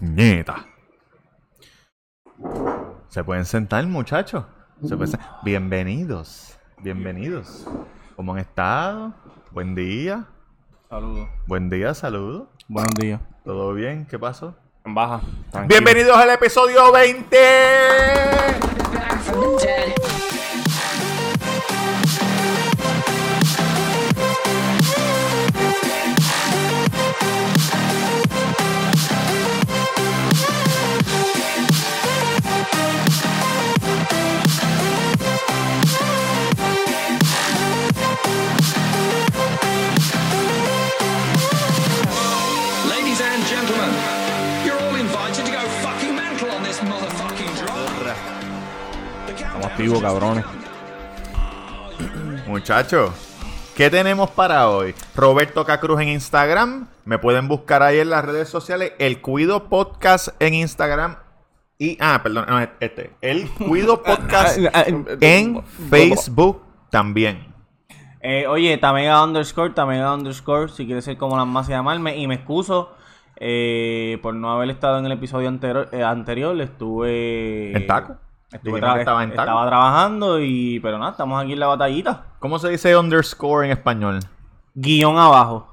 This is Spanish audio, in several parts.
Nieta. Se pueden sentar, muchachos. Se pueden sen- Bienvenidos. Bienvenidos. ¿Cómo han estado? Buen día. Saludos. Buen día, saludos. Buenos días. ¿Todo bien? ¿Qué pasó? En baja. tranquilo. Bienvenidos al episodio 20. Cabrones. Muchachos, ¿qué tenemos para hoy? Roberto Cacruz en Instagram. Me pueden buscar ahí en las redes sociales. El Cuido Podcast en Instagram. Y, ah, perdón, no, este. El Cuido Podcast en Facebook también. Eh, oye, Tamega underscore, Tamega underscore, si quieres ser como las más y llamarme. Y me excuso eh, por no haber estado en el episodio anterior. eh, anterior estuve. ¿En taco? Estuve tra- estaba en taco. estaba trabajando y. Pero nada, estamos aquí en la batallita. ¿Cómo se dice underscore en español? Guión abajo.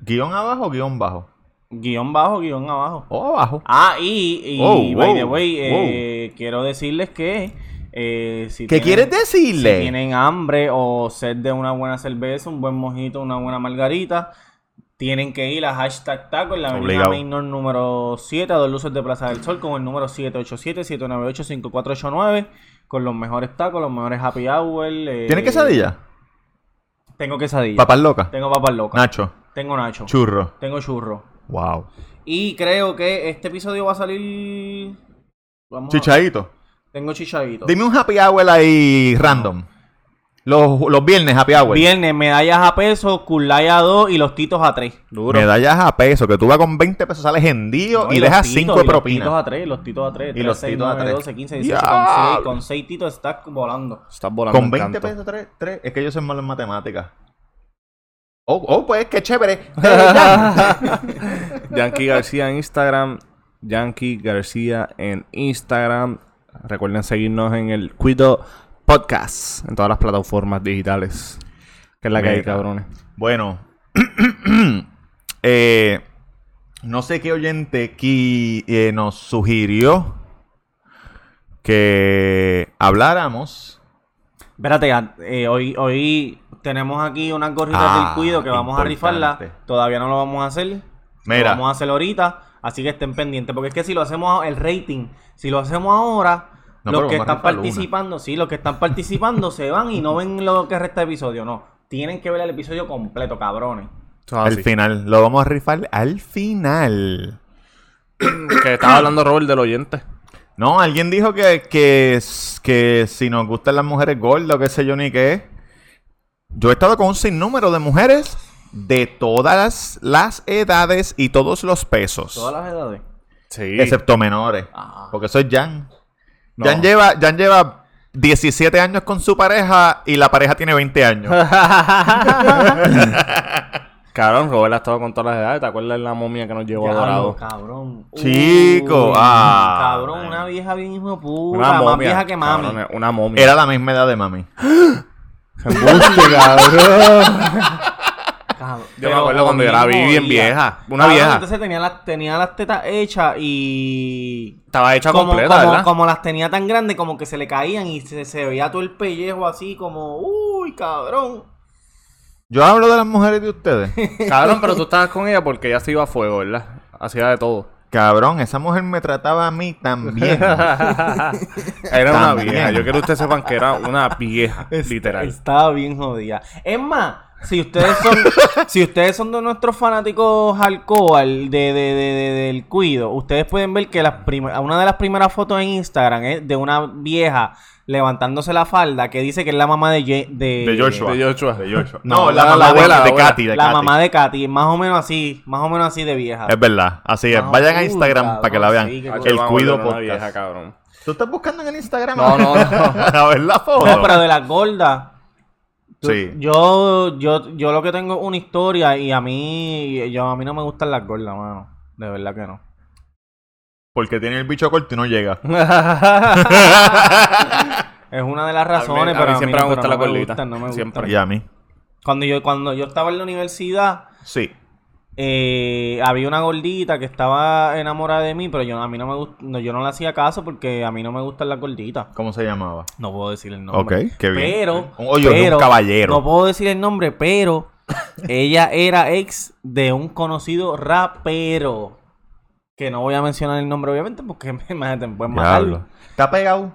¿Guión abajo o guion bajo? Guión bajo, guion abajo. O abajo. Ah, y, y Oh, by wow, the way, eh, quiero decirles que eh, si ¿Qué tienen- quieres decirle? Si tienen hambre o sed de una buena cerveza, un buen mojito, una buena margarita, tienen que ir a hashtag taco en la avenida. Mainor número 7, a dos luces de Plaza del Sol, con el número 787-798-5489, con los mejores tacos, los mejores happy hour. eh, ¿Tienes quesadilla? Tengo quesadilla. Papas locas. Tengo papas locas. Nacho. Tengo nacho. Churro. Tengo churro. Wow. Y creo que este episodio va a salir... Vamos a- Chichadito. Tengo chichadito. Dime un happy hour ahí random. Los, los viernes happy hour. Viernes, medallas a peso, culaya a 2 y los titos a 3. Duro. Medallas a peso, que tú vas con 20 pesos, sales hendido y, dejas 5 de Los titos propina. a 3, los titos a 3. Y los titos a 3. 12, 15, 18, ¡Diablo! con 6, con 6 titos estás volando. Estás volando. Con en 20 canto. pesos 3, 3. Es que yo soy malo en matemáticas. Oh, oh, pues qué chévere. Ya. Yankee García en Instagram. Yankee García en Instagram. Recuerden seguirnos en el Cuido Podcast. En todas las plataformas digitales. Que es la que hay, cabrones. bueno. eh, no sé qué oyente aquí eh, nos sugirió que habláramos. Espérate, eh, hoy, hoy tenemos aquí unas gorritas Ah, del cuido que vamos a rifarla. Todavía no lo vamos a hacer. Lo Mira. vamos a hacer ahorita. Así que estén pendientes. Porque es que si lo hacemos, el rating, si lo hacemos ahora, No, los que están participando, sí, los que están participando se van y no ven lo que resta de episodio. No. Tienen que ver el episodio completo, cabrones. Al así. final, lo vamos a rifar al final. Que estaba hablando Robert del oyente. No, alguien dijo que, que, que si nos gustan las mujeres gordas o qué sé yo ni qué. Yo he estado con un sinnúmero de mujeres de todas las edades y todos los pesos. Todas las edades. Sí. Excepto menores. Ah. Porque soy Jan. No. Jan, lleva, Jan lleva 17 años con su pareja y la pareja tiene 20 años. Cabrón, Robert ha estado con todas las edades. ¿Te acuerdas de la momia que nos llevó a Dorado? cabrón. Chico, Uy, ah, Cabrón, una vieja bien hijo puta. Una más momia. vieja que mami. una momia. Era la misma edad de mami. Embuste, cabrón. Cabrón. Yo me acuerdo cuando yo era jodía. bien vieja. Una Cabrón, vieja. Entonces tenía las, tenía las tetas hechas y. Estaba hecha Como, completa, como, ¿verdad? como las tenía tan grandes, como que se le caían y se, se veía todo el pellejo así, como. Uy, cabrón. Yo hablo de las mujeres de ustedes. Cabrón, pero tú estabas con ella porque ella se iba a fuego, ¿verdad? Hacía de todo. Cabrón, esa mujer me trataba a mí también. Era una vieja. Yo quiero que ustedes sepan que era una vieja, literal. Estaba bien jodida. Es más, si ustedes son, si ustedes son de nuestros fanáticos alcohol de, de, de, de- del cuido, ustedes pueden ver que las una de las primeras fotos en Instagram es de una vieja levantándose la falda que dice que es la mamá de, Ye- de, De Joshua. De Joshua. De Joshua. No, No, la, la- mamá la de- abuela, de, la abuela. Katy. De la Katy. mamá de Katy, más o menos así, más o menos así de vieja. Es verdad, así es. Ah, Vayan a Instagram cabrón, para que la vean. sí, el Cuido Podcast. vieja, cabrón. ¿Tú estás buscando en el Instagram? No, no, no. a ver la foto. No, pero de las gordas. Sí. Yo, yo, yo lo que tengo es una historia y a mí, yo, a mí no me gustan las gordas, mano. De verdad que no. Porque tiene el bicho corto y no llega. Es una de las razones, a mí pero a mí, siempre me pero gusta no la gordita. gustan, no me Siempre. gustan. Y a mí. Cuando yo, cuando yo estaba en la universidad, Sí. Eh, había una gordita que estaba enamorada de mí, pero yo a mí no me gust- no, yo no le hacía caso porque a mí no me gustan las gorditas. ¿Cómo se llamaba? No puedo decir el nombre. Ok, qué bien. Pero, Oye, un caballero. No puedo decir el nombre, pero ella era ex de un conocido rapero. Que no voy a mencionar el nombre, obviamente, porque me, me, pueden matar. Diablo. ¿Está pegado?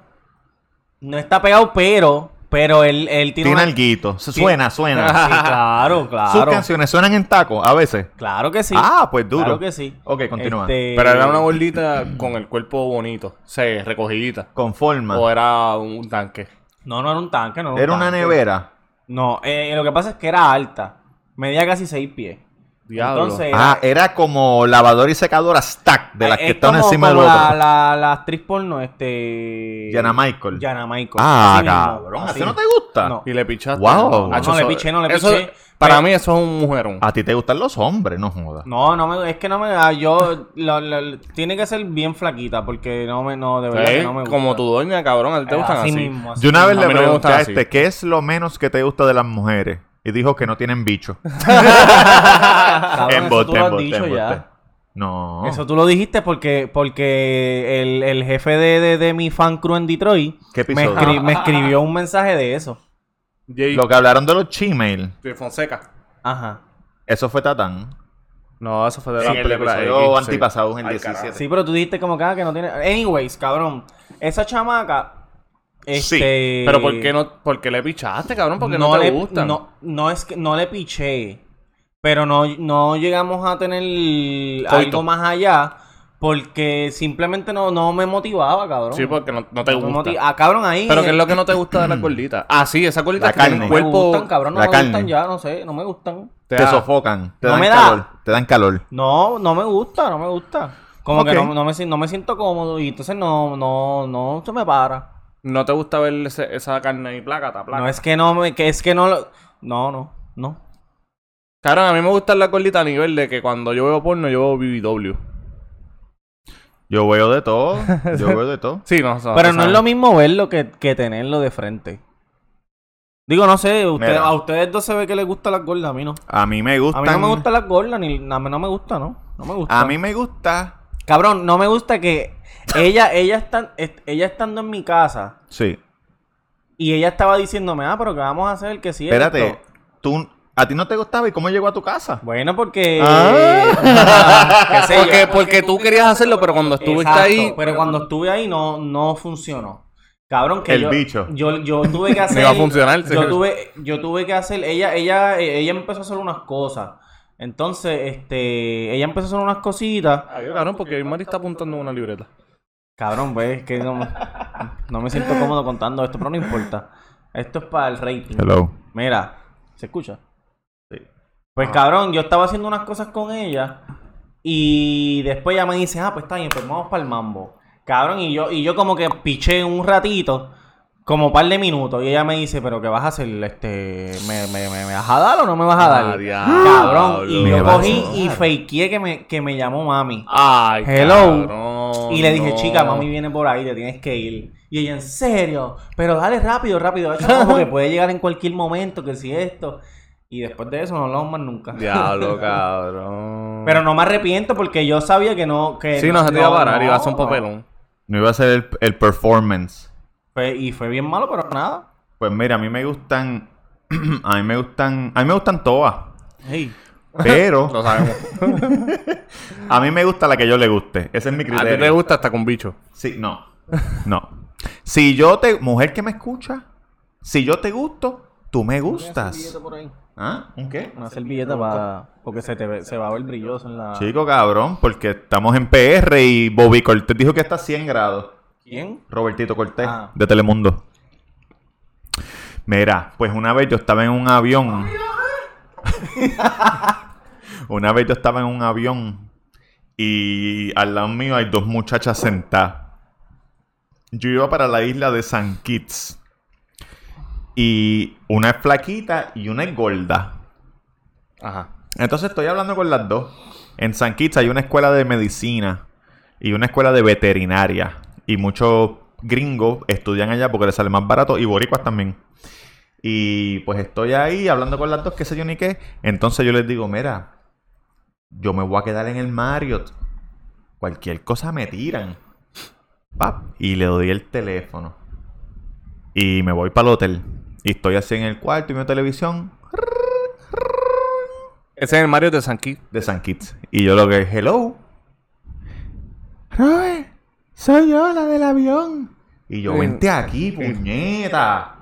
No está pegado, pero, pero él, él tiene, Tiene una- alguito. Se-. Suena, suena. Sí, claro, Sus claro. canciones suenan en taco a veces. Claro que sí. Ah, pues duro. Claro que sí. Ok, continúa. Este, Pero era una gordita con el cuerpo bonito. O sea, recogidita. Con forma. O era un tanque. No, no era un tanque, no era un Era una nevera. No, eh, lo que pasa es que era alta. Medía casi seis pies. Diablo. Entonces, Ah, era como lavadora y secadora stack de las Eh, que es están como- encima del como otro. La, la, la actriz porno, este. Yana Michael. Yana Michael. Ah, Así cabrón. ¿Así así. no te gusta? No. Y le pichaste. Wow. Hacho, No, le eso- piché, no le eso- piché. Para Pero- mí eso es un mujerón. A ti te gustan los hombres, no jodas. No, no me, es que no me ah, yo lo- lo- tiene que ser bien flaquita porque no me no de verdad Sí, que no me gusta. como tu doña, cabrón. ¿A ti te Eh, gustan así? mismo, así Yo una vez mismo. le no pregunté a así. este, ¿qué es lo menos que te gusta de las mujeres? Y dijo que no tienen bicho. Cabrón, eso tú lo has dicho ya. No. Eso tú lo dijiste porque porque el, el jefe de, de, de mi fan crew en Detroit ¿Qué me, episodio? escri- me escribió un mensaje de eso. Jay Lo que hablaron de los Gmail, de Fonseca. Ajá. eso fue Tatán. No, eso fue de En la el película episodio X, antipasado, en el Ay, 17. carajo. Sí, pero tú dijiste como que, ah, que no tiene. Anyways, cabrón. Esa chamaca. Este. Pero ¿por qué, no, por qué le pichaste, cabrón? Porque no, no te le, gustan. No, no es que no le piché. Pero no, no llegamos a tener algo más allá. Porque simplemente no, no me motivaba, cabrón. Sí, porque no, no te No gusta. Ah, cabrón, ahí. Pero ¿qué es lo que no te gusta de las gorditas? Ah, sí, esas gorditas La que carne. No me cuerpo... gustan, cabrón. No la me carne. gustan ya, no sé. No me gustan. Te, da- sofocan, te No dan me da. calor, te dan calor. No, no me gusta, no me gusta. Como Ok. que no, no me, si- no me siento cómodo y entonces no, no, no se me para. No te gusta ver ese- esa carne y plácata, placa. No es que no me, que es que no lo- No, no, no. Cabrón, a mí me gustan las gorditas a nivel de que cuando yo veo porno, yo veo BBW. Yo veo de todo, yo veo de todo. Sí, no, Pero no es lo mismo verlo que, que tenerlo de frente. Digo, no sé, usted- a ustedes dos se ve que les gustan las gordas, a mí no. A mí me A gustan. mí no me gustan las gordas, ni a mí no me gusta, ¿no? No me gusta. A mí me gusta. Cabrón, no me gusta que ella, ella, está, est- ella estando en mi casa Sí. y ella estaba diciéndome, ah, pero ¿qué vamos a hacer? Que sí Espérate, esto. tú, ¿a ti no te gustaba y cómo llegó a tu casa? Bueno, porque... Ah. qué sé yo. Porque, porque tú querías hacerlo, pero cuando estuviste Exacto, ahí... Pero cuando estuve ahí no, no funcionó. Cabrón, que El yo, bicho. Yo, yo tuve que hacer. iba a funcionar. Yo tuve, yo tuve que hacer. Ella, ella, ella empezó a hacer unas cosas. Entonces, este, ella empezó a hacer unas cositas. Ay, cabrón, porque Mari está apuntando una libreta. Cabrón, ves que no, no me siento cómodo contando esto, pero no importa. Esto es para el rating. Hello. Mira, ¿se escucha? Sí. Pues cabrón, yo estaba haciendo unas cosas con ella y después ella me dice, ah, pues está bien, pues vamos para el mambo. Cabrón, y yo, y yo como que piché un ratito, como un par de minutos, y ella me dice, pero ¿qué vas a hacer? Este, ¿me, me, me, me vas a dar o no me vas a dar? Ah, diablo. cabrón, y Me yo cogí y fakeé que me, que me llamó mami. Ay, Hello. cabrón, Y le dije, no. chica, mami viene por ahí, te tienes que ir. Y ella, en serio, pero dale rápido, rápido. Eso no, porque puede llegar en cualquier momento, que si esto. Y después de eso no hablamos más nunca. Diablo, cabrón. Pero no me arrepiento porque yo sabía que no. Que Sí, no se te iba a parar, no, iba a hacer un no. papelón. No iba a ser el, el performance. Fue- y fue bien malo, pero nada. Pues mira, a mí me gustan. a mí me gustan. A mí me gustan todas. Hey. Pero Lo sabemos. a mí me gusta la que yo le guste. Ese es mi A ti criterio. te gusta hasta con bicho. Sí, no. No. Si yo te. Mujer que me escucha. Si yo te gusto, tú me gustas. por ahí. ¿Ah? ¿Un qué? Una servilleta para. Porque se, te ve- se va a ver brilloso en la. Chico, cabrón, porque estamos en PR y Bobby Cortés dijo que está a 100 grados. ¿Quién? Robertito Cortés, Ah. de Telemundo. Mira, pues una vez yo estaba en un avión. una vez yo estaba en un avión y al lado mío hay dos muchachas sentadas. Yo iba para la isla de San Kitts. Y una es flaquita y una es gorda. Ajá. Entonces estoy hablando con las dos. En San Kitts hay una escuela de medicina. y una escuela de veterinaria. Y muchos gringos estudian allá porque les sale más barato y boricuas también. Y pues estoy ahí hablando con las dos, qué sé yo ni qué. Entonces yo les digo, mira, yo me voy a quedar en el Marriott. Cualquier cosa me tiran. Pap, y le doy el teléfono. Y me voy para el hotel. Y estoy así en el cuarto y mi televisión Ese es el Mario de San Kitts. de San Kitts. Y yo lo que, hello. Robert, soy yo la del avión. Y yo, vente aquí, puñeta.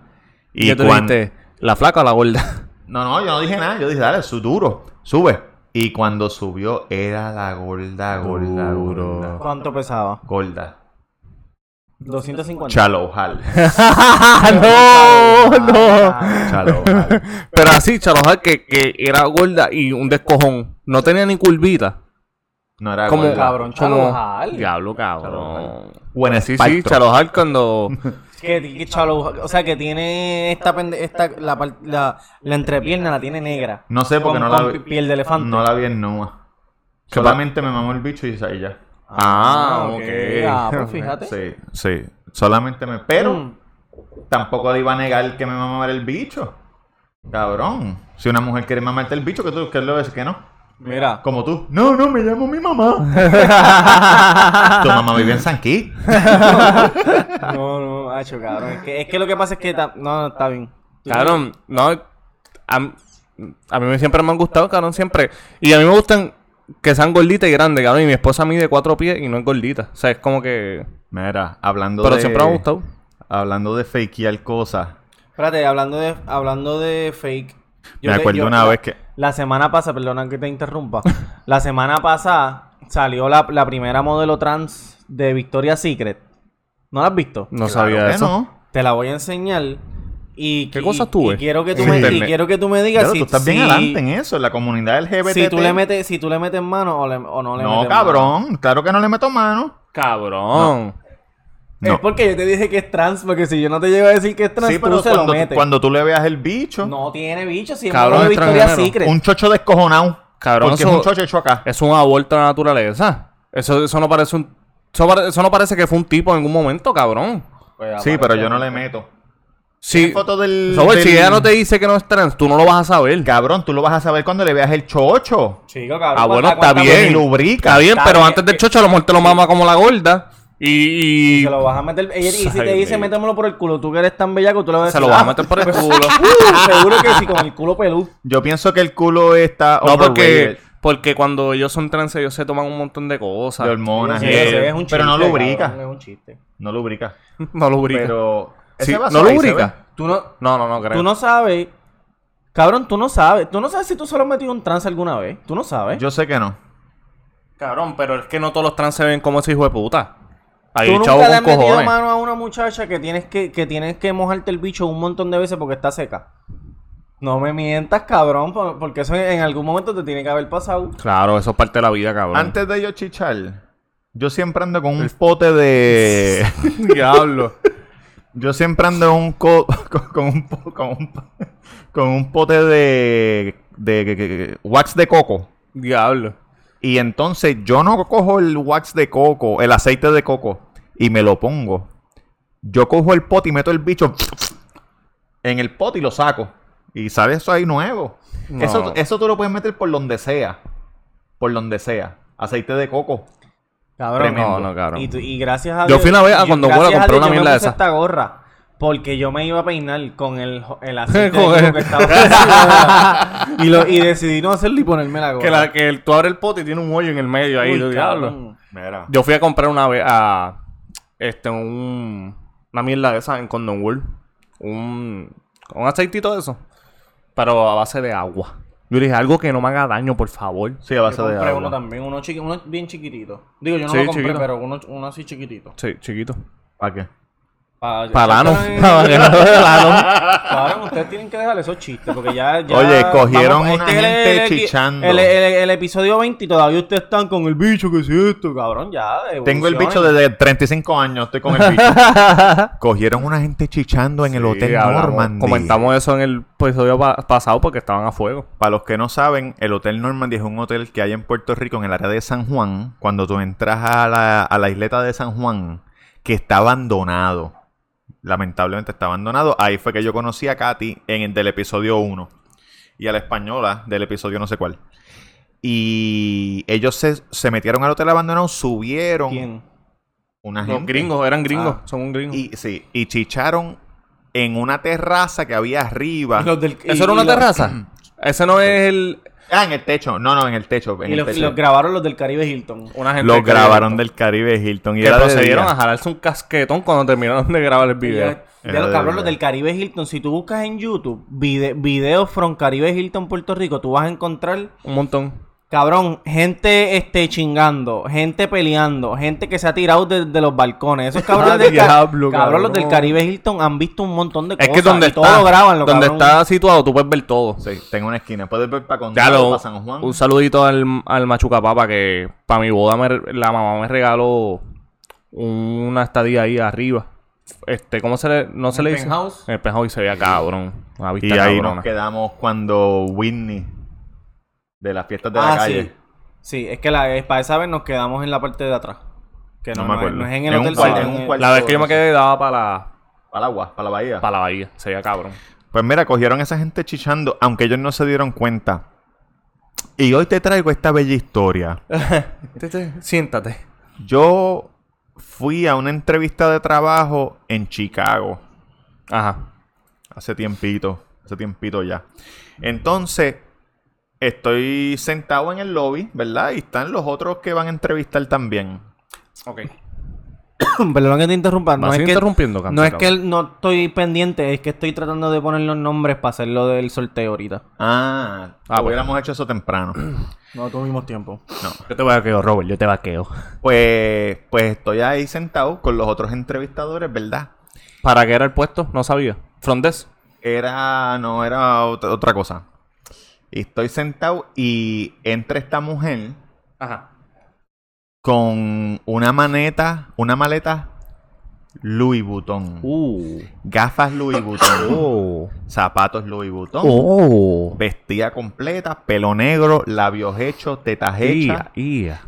Y yo te cuan- dijiste, ¿la flaca o la gorda? No, no, yo no dije nada. Yo dije, dale, su duro, sube. Y cuando subió, era la gorda, gorda, Duro. gorda. ¿Cuánto pesaba? Gorda. 250. Shallow Hall. ¡No! ¡No! Shallow Hall. Pero así, Chalojal, que, que era gorda y un descojón. No tenía ni curvita. No era Como cabrón, como- Chalojal. Diablo, cabrón. Buen Sí, sí, cuando... Que, que chalo- o sea, que tiene esta, pende- esta la, par- la, la entrepierna la tiene negra. No sé porque Con- no la con vi. piel de elefante. No la vi en nua. Solamente me mamó el bicho y y ya. Ah, ok. Ah, pues fíjate. Sí, sí. Solamente me. Pero Mm. tampoco le iba a negar que me mamara el bicho. Cabrón. Si una mujer quiere mamarte el bicho, que tú que le ves que no. Mira. Como tú. No, no, me llamo mi mamá. tu mamá vive en San Kitts. No, no, hacho, cabrón. Es que, es que lo que pasa es que... ta- No, no, está bien. Cabrón, no. A, a mí siempre me han gustado, cabrón, siempre. Y a mí me gustan que sean gorditas y grandes, cabrón. Y mi esposa mide cuatro pies y no es gordita. O sea, es como que. Mira, hablando Pero de. siempre me ha gustado. Hablando de fakear cosas. Espérate, hablando de, hablando de fake. Me acuerdo una vez que- La semana pasada, perdona que te interrumpa. la semana pasada salió la, la primera modelo trans de Victoria's Secret. ¿No la has visto? No Claro sabía que eso. no. Te la voy a enseñar. Y, ¿Qué y- cosas tú y ves? quiero que tú me, y quiero que tú me digas Pero si, tú estás bien si- adelante en eso, en la comunidad LGBT. si tú le metes, si tú le metes mano o, le- o no le No, metes cabrón. Claro que no le meto mano. Cabrón. mano. No. Es porque yo te dije que es trans, porque si yo no te llego a decir que es trans, Sí, tú pero se cuando, lo metes. cuando tú le veas el bicho, No tiene bicho, si es Cabrón, Victoria's extranjero. Secret. un chocho descojonado. Cabrón, porque eso- es un chocho hecho acá. Es un aborto a la naturaleza. Eso, eso no parece un. Eso, pare- eso no parece que fue un tipo en algún momento, cabrón. Pues, Sí, pero yo no le meto. Sí. foto del- si ella no te dice que no es trans, tú no lo vas a saber. Cabrón, tú lo vas a saber cuando le veas el chocho. Chico, cabrón. Ah, bueno, ¿cuánta- está bien. Lubrica. Está bien, Está pero bien. antes del chocho a lo mejor te lo mama como la gorda. Y. y Se lo vas a meter. y si te dice, métemelo por el culo, tú que eres tan bellaco, tú le vas a se decir. lo vas a "Ah, meter por el culo. uh, seguro que sí, con el culo peludo. Yo pienso que el culo está no, porque, porque cuando ellos son trans, ellos se toman un montón de cosas. de hormonas. Sí, y ese eso. es un pero no lubrica. cabrón, es un chiste. No lubrica. No lubrica. Pero. Sí, ¿No se lubrica? Tú no, No, no, no creo. tú no sabes. Cabrón, tú no sabes. Tú no sabes si tú solo has metido un trans alguna vez. Tú no sabes. Yo sé que no. Cabrón, pero es que no todos los trans se ven como ese hijo de puta. Hay Tú chavo nunca le has con metido cojones. mano a una muchacha que tienes que, que tienes que mojarte el bicho un montón de veces porque está seca. No me mientas, cabrón, por- porque eso en algún momento te tiene que haber pasado. Claro, eso es parte de la vida, cabrón. Antes de yo chichar, yo siempre ando con un pote de. Diablo. Yo siempre ando un co- con, con un, po- con, un, con un pote de- de- wax de coco. Diablo. Y entonces yo no cojo el wax de coco, el aceite de coco, y me lo pongo. Yo cojo el pote y meto el bicho en el pote y lo saco. Y sale eso ahí nuevo. No. Eso, eso tú lo puedes meter por donde sea. Por donde sea. Aceite de coco. Cabrón. Tremendo. No, no, cabrón. Y, tú- y gracias a Yo Dios. fui una vez a yo- cuando Gola a compré Dios una yo me mierda de puse esa. esta gorra. Porque yo me iba a peinar con el, el aceite de coco que estaba y, lo, y decidí no hacerlo y ponerme la gorra. Que, la, que el- tú abres el pote y tiene un hoyo en el medio ahí. Uy, lo diablo. Mira. Yo fui a comprar una vez a. Este, un. Una mierda de esa en Condom World. Un. Un aceitito de eso. Pero a base de agua. Yo le dije algo que no me haga daño, por favor. Sí, a base Yo de compré agua. uno también, uno, chiqui- uno bien chiquitito. Digo, yo no Sí, lo compré, chiquito. pero uno, uno así chiquitito. Sí, chiquito. ¿Para qué? Para que no vea Palano. Cabrón, ustedes tienen que dejar esos chistes porque ya. ya Oye, cogieron este una es el- gente el- el- chichando. El, el- el episodio 20 y todavía ustedes están con el bicho que es esto, cabrón. Ya. Tengo el bicho desde 35 años, estoy con el bicho. Cogieron una gente chichando en el Hotel hablamos- Normandy. Comentamos eso en el episodio pa- pasado porque estaban a fuego. Para los que no saben, el Hotel Normandy es un hotel que hay en Puerto Rico, en el área de San Juan. Cuando tú entras a la, a la isleta de San Juan, que está abandonado. Lamentablemente está abandonado. Ahí fue que yo conocí a Katy en el del episodio 1. Y a la española del episodio no sé cuál. Y ellos se, se metieron al hotel abandonado, subieron ¿Quién? una Los gente. gringos, eran gringos. Ah. Son un gringo. Y, sí, y chicharon en una terraza que había arriba. Y los del- y- ¿Eso era una terraza? Ese no es el... Ah, en el techo. No, no, en el techo. En Y el los, techo. los grabaron los del Caribe Hilton. Una gente Los grabaron del Caribe Hilton. Y Que procedieron a jalarse un casquetón cuando terminaron de grabar el video. Ya, ya los de cabrón, los del Caribe Hilton. Si tú buscas en YouTube vide- videos from Caribe Hilton, Puerto Rico, tú vas a encontrar Un montón. Cabrón, gente este chingando, gente peleando, gente que se ha tirado de, de los balcones. Esos cabrones del, Diablo, cabrón, los del Caribe Hilton han visto un montón de Es cosas. que donde y está, todo lo graban, lo donde cabrón. está situado, tú puedes ver todo. Sí, tengo una esquina. Puedes ver para Condado, lo, para San Juan. un saludito al, al Machuca Papa que para mi boda me- la mamá me regaló una estadía ahí arriba. Este, ¿cómo se le, no se ¿En le el dice? penthouse? En el penthouse y se veía cabrón. Una vista Y ahí cabrona. nos quedamos cuando Whitney, de las fiestas de la Ah, calle. sí. Sí, es que la, para esa vez nos quedamos en la parte de atrás. Que No no, me acuerdo. no es en el En un hotel, cuarto, en un el- cuarto. La vez que yo me quedé daba para la, Para el agua, para la bahía. para la bahía. Se veía cabrón. Pues mira, cogieron a esa gente chichando, aunque ellos no se dieron cuenta. Y hoy te traigo esta bella historia. Siéntate. Yo fui a una entrevista de trabajo en Chicago. Ajá. Hace tiempito, hace tiempito ya. Entonces, estoy sentado en el lobby, ¿verdad? Y están los otros que van a entrevistar también. Ok. Perdón que te interrumpa. No es, que, no es que no estoy pendiente, es que estoy tratando de poner los nombres para hacer lo del sorteo ahorita. Ah, Ah, hubiéramos hecho eso temprano. No tuvimos tiempo. Yo te vaqueo, Robert. Yo te vaqueo. Pues, pues estoy ahí sentado con los otros entrevistadores, ¿verdad? ¿Para qué era el puesto? No sabía. Front desk. Era, no, era otra, otra cosa. Y estoy sentado y entra esta mujer Ajá. con una maneta, una maleta Louis Vuitton. Uh. Gafas Louis Vuitton. Oh. Zapatos Louis Vuitton. Oh. Vestida completa, pelo negro, labios hechos, tetas hechas.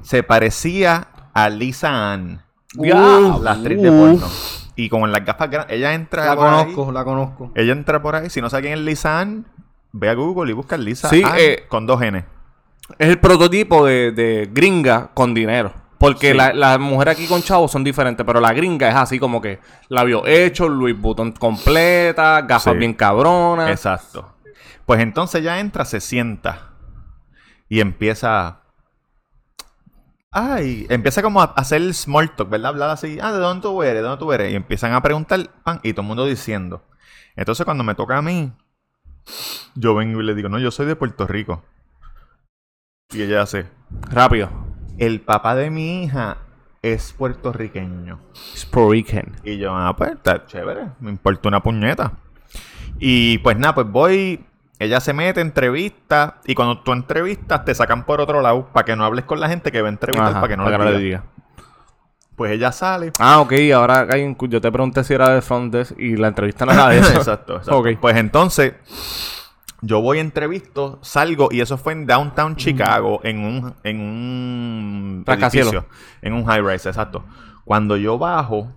Se parecía a Lisa Ann, Diablo. la actriz de porno. Y con las gafas grandes, ella entra La por ahí. conozco, la conozco. Ella entra por ahí. Si no sabe quién es Lisa Ann, ve a Google y busca Lisa Sí, Ann eh, con dos N. Es el prototipo de, de gringa con dinero. Porque Sí. la- las mujeres aquí con chavos son diferentes, pero la gringa es así como que labios hechos, Louis Vuitton completa, gafas Sí. bien cabronas. Exacto. Pues entonces ya entra, se sienta y empieza. Ay, empieza como a hacer el small talk, ¿verdad? Hablar así, ah, ¿de dónde tú eres? ¿De dónde tú eres? Y empiezan a preguntar, pan, y todo el mundo diciendo. Entonces cuando me toca a mí, yo vengo y le digo, no, yo soy de Puerto Rico. Y ella hace, Rápido. el papá de mi hija es puertorriqueño. Sporiken. Y yo, ah, pues está chévere, me importa una puñeta. Y pues nada, pues voy, ella se mete, entrevista, y cuando tú entrevistas te sacan por otro lado para que no hables con la gente que va a entrevistar Ajá, para que no para le diga. Pues ella sale. Ah, ok. Ahora hay un- yo te pregunté si era de front desk y la entrevista no era de eso. exacto, exacto. Ok. Pues entonces, yo voy a entrevisto, salgo, y eso fue en Downtown Chicago, en un, en un edificio, en un high rise, exacto. Cuando yo bajo,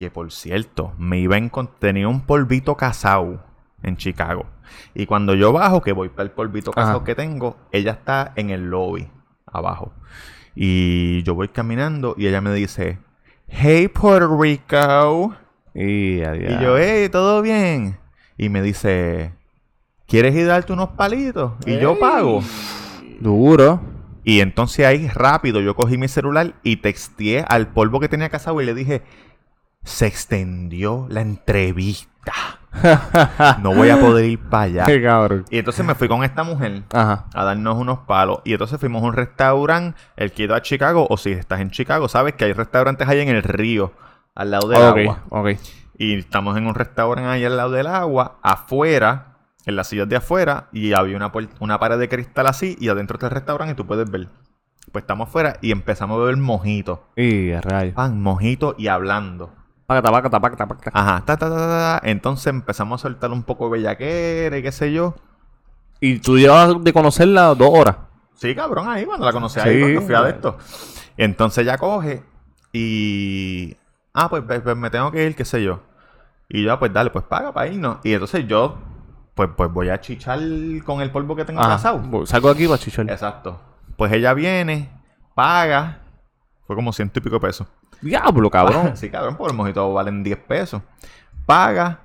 que por cierto, me iba en tenía un polvito casado en Chicago. Y cuando yo bajo, que voy para el polvito casado que tengo, ella está en el lobby, abajo. Y yo voy caminando y ella me dice, Hey Puerto Rico. Y, Y yo, hey, ¿todo bien? Y me dice, ¿quieres ir a darte unos palitos? Y yo pago. Duro. Y entonces ahí rápido yo cogí mi celular y texteé al polvo que tenía casado y le dije, se extendió la entrevista. No voy a poder ir para allá. Qué cabrón. Y entonces me fui con esta mujer Ajá. a darnos unos palos. Y entonces fuimos a un restaurante, el que iba a Chicago, o si estás en Chicago, sabes que hay restaurantes ahí en el río, al lado del agua. ok. Y estamos en un restaurante ahí al lado del agua, afuera, en las sillas de afuera, y había una, una pared de cristal así, y adentro está el restaurante y tú puedes ver. Pues estamos afuera y empezamos a beber mojito. Y a rayos. Pan, mojito y hablando. Ajá, ta, ta, ta, ta. Entonces empezamos a soltar un poco de bellaquera y qué sé yo. Y tú llevas de conocerla dos horas. Sí, cabrón, ahí cuando la conocí ahí, Sí, cuando fui a de esto. Entonces ya coge y... Ah, pues, pues, pues, me tengo que ir, qué sé yo. Y yo, pues dale, pues paga para irnos. Y entonces yo, pues, pues voy a chichar con el polvo que tengo. Pues, Salgo de aquí para chichar. Exacto. Pues ella viene, paga. Fue como ciento y pico pesos. Diablo, cabrón. Sí, cabrón, por el mojito valen 10 pesos. Paga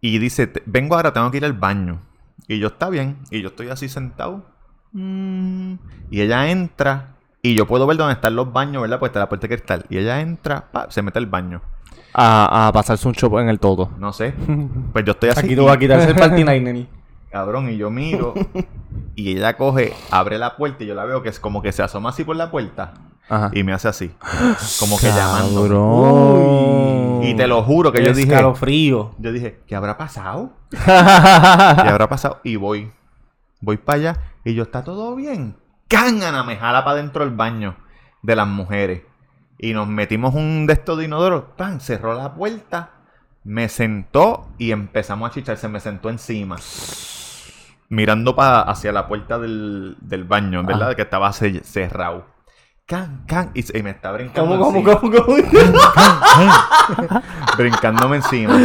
y dice, "Te- vengo ahora, tengo que ir al baño. Y yo, está bien. Y yo estoy así sentado. Mm. Y ella entra y yo puedo ver dónde están los baños, ¿verdad? Pues está la puerta de cristal. Y ella entra, pa, se mete al baño. A, a pasarse un chop en el todo. No sé. Pues yo estoy así. Aquí tú vas a quitarse el party Cabrón, y yo miro. y ella coge, abre la puerta y yo la veo que es como que se asoma así por la puerta. Ajá. Y me hace así. Como que llamando. Y te lo juro que yo dije. Escalofrío. Yo dije, ¿qué habrá pasado? ¿Qué habrá pasado? Y voy. Voy para allá. Y yo, ¿está todo bien? Cángana me jala para dentro del baño de las mujeres. Y nos metimos un de estos de inodoro. ¡Pam! Cerró la puerta. Me sentó y empezamos a chichar. Se me sentó encima. Mirando para hacia la puerta del, del baño, ¿verdad? Que estaba ce- cerrado. Can, can. Y, se- y me está brincando. ¿Cómo, cómo, encima cómo, cómo? brincándome encima.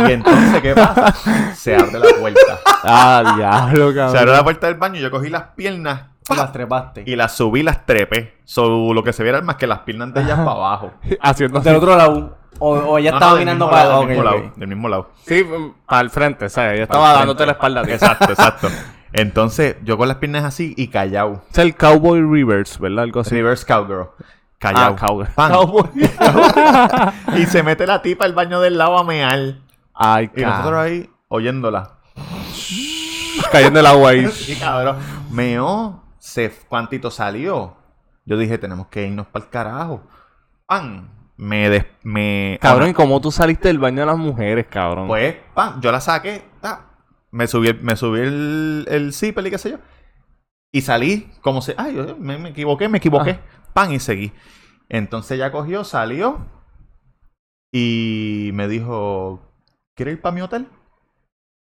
Y entonces, ¿qué pasa? Se abre la puerta. Ah, diablo, Se abre cabrón. la puerta del baño y yo cogí las piernas. Las trepaste. y las subí, las trepé. So, lo que se viera más que las piernas de ella para abajo. Haciendo Del otro lado. O, o ella No, estaba no, del mirando mismo para. lado, del mismo lado, del mismo lado. Sí, para el frente, ¿sabes? Ella estaba dándote frente. la espalda. a ti. Exacto, exacto. Entonces, yo con las piernas así y callado. Es el Cowboy Reverse, ¿verdad? Algo así. Reverse cowgirl. Callado. Ah, cowgirl. Pan. Cowboy. y se mete la tipa al baño del lado a mear. Ay, Y nosotros ahí oyéndola. Cayendo el agua ahí. Y cabrón, meo, se, cuantito salió. Yo dije, tenemos que irnos para el carajo. Pan, me, des- me Cabrón, ¿y cómo tú saliste del baño de las mujeres, cabrón? Pues, pan, yo la saqué, ta, me subí, me subí el, el zipper y qué sé yo. Y salí, como se, ay, yo me, me equivoqué, me equivoqué. Pan, y seguí. Entonces ella cogió, salió y me dijo, ¿quieres ir para mi hotel?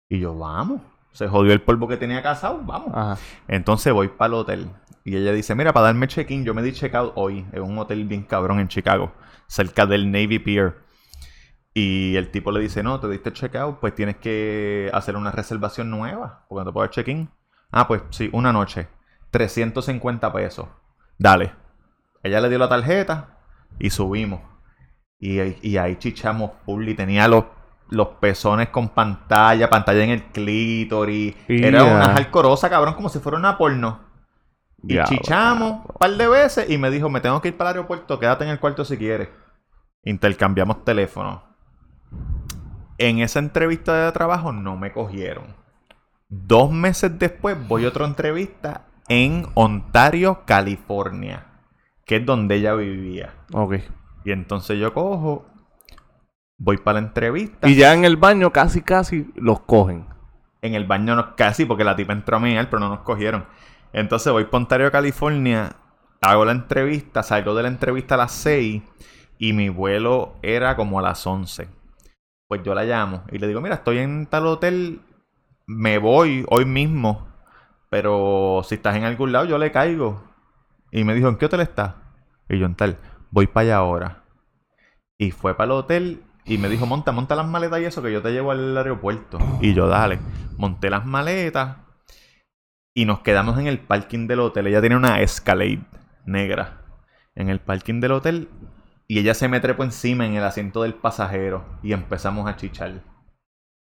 Y yo, vamos. Se jodió el polvo que tenía casado, vamos. Ajá. Entonces voy para el hotel. Y ella dice, mira, para darme check-in, yo me di check-out hoy en un hotel bien cabrón en Chicago, cerca del Navy Pier. Y el tipo le dice, no, te diste check-out, pues tienes que hacer una reservación nueva, porque no te puedo dar check-in. Ah, pues sí, una noche. 350 pesos. Dale. Ella le dio la tarjeta y subimos. Y, ahí- y ahí chichamos y tenía los, los pezones con pantalla, pantalla en el clítoris. Era una jalcorosa, cabrón, como si fuera una porno. Y chichamos un par de veces y me dijo, me tengo que ir para el aeropuerto, quédate en el cuarto si quieres. Intercambiamos teléfono. En esa entrevista de trabajo no me cogieron. Dos meses después voy a otra entrevista en Ontario, California, que es donde ella vivía. Ok. Y entonces yo cojo, voy para la entrevista. Y ya en el baño casi, casi los cogen. En el baño nos casi, porque la tipa entró a mear, pero no nos cogieron. Entonces voy para Ontario, California, hago la entrevista, salgo de la entrevista a las 6 y mi vuelo era como a las 11. Pues yo la llamo y le digo, mira, estoy en tal hotel, me voy hoy mismo, pero si estás en algún lado yo le caigo. Y me dijo, ¿en qué hotel estás? Y yo en tal, voy para allá ahora. Y fue para el hotel y me dijo, monta, monta las maletas y eso, que yo te llevo al aeropuerto. Y yo, dale, monté las maletas y nos quedamos en el parking del hotel. Ella tiene una Escalade negra en el parking del hotel y ella se me trepó encima en el asiento del pasajero y empezamos a chichar.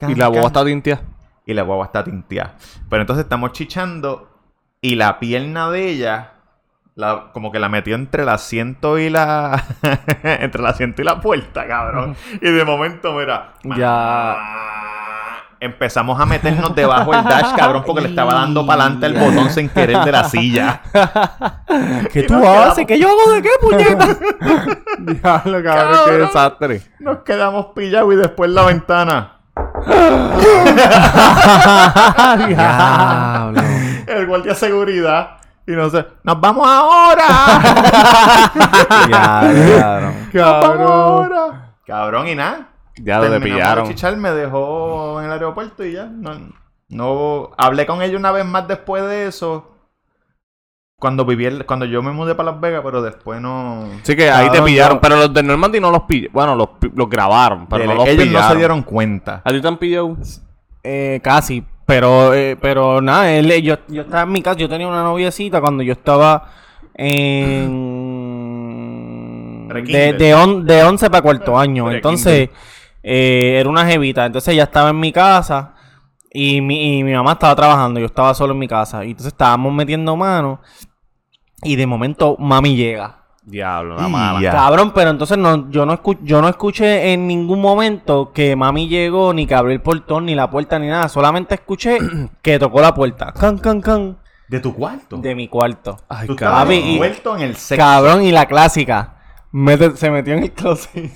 Y la boba está tintia. Y la guagua está tinteada. Pero entonces estamos chichando y la pierna de ella, la, como que la metió entre el asiento y la. entre el asiento y la puerta, cabrón. Y de momento, mira. Ya. Empezamos a meternos debajo del dash, cabrón, porque le estaba dando para adelante el botón sin querer de la silla. ¿Qué Y tú haces? ¿Qué yo hago de qué, puñeta? Diablo, cabrón, qué desastre. Nos quedamos pillados y después la ventana. Diablo. El guardia de seguridad. Y no sé, ¡nos vamos ahora! Diablo, cabrón. ¡Nos vamos ahora! Cabrón, y nada. Ya lo de pillaron. chichar, me dejó en el aeropuerto y ya. No, no hablé con ella una vez más después de eso. Cuando viví el- cuando yo me mudé para Las Vegas, pero después no. Sí que ahí te pillaron, yo- pero los de Normandy no los pillaron. Bueno, los, grabaron, pero no los ellos pillaron. no se dieron cuenta. ¿A ti te han pillado? Eh, casi. Pero, eh, pero nada, él, yo, yo estaba en mi casa, yo tenía una noviecita cuando yo estaba en... De, de, on- de 11 para cuarto año. Entonces, eh, era una jevita. Entonces ella estaba en mi casa y mi, y mi mamá estaba trabajando. Yo estaba solo en mi casa. Y entonces estábamos metiendo manos y de momento mami llega. Diablo, la mala. Cabrón, pero entonces no, yo no escu- yo no escuché en ningún momento que mami llegó, ni que abrió el portón, ni la puerta, ni nada. Solamente escuché que tocó la puerta. Can, can, can. ¿De tu cuarto? De mi cuarto. Ay, Tú cabrón. y- envuelto en el sexo. Cabrón, y la clásica. Mete- se metió en el closet.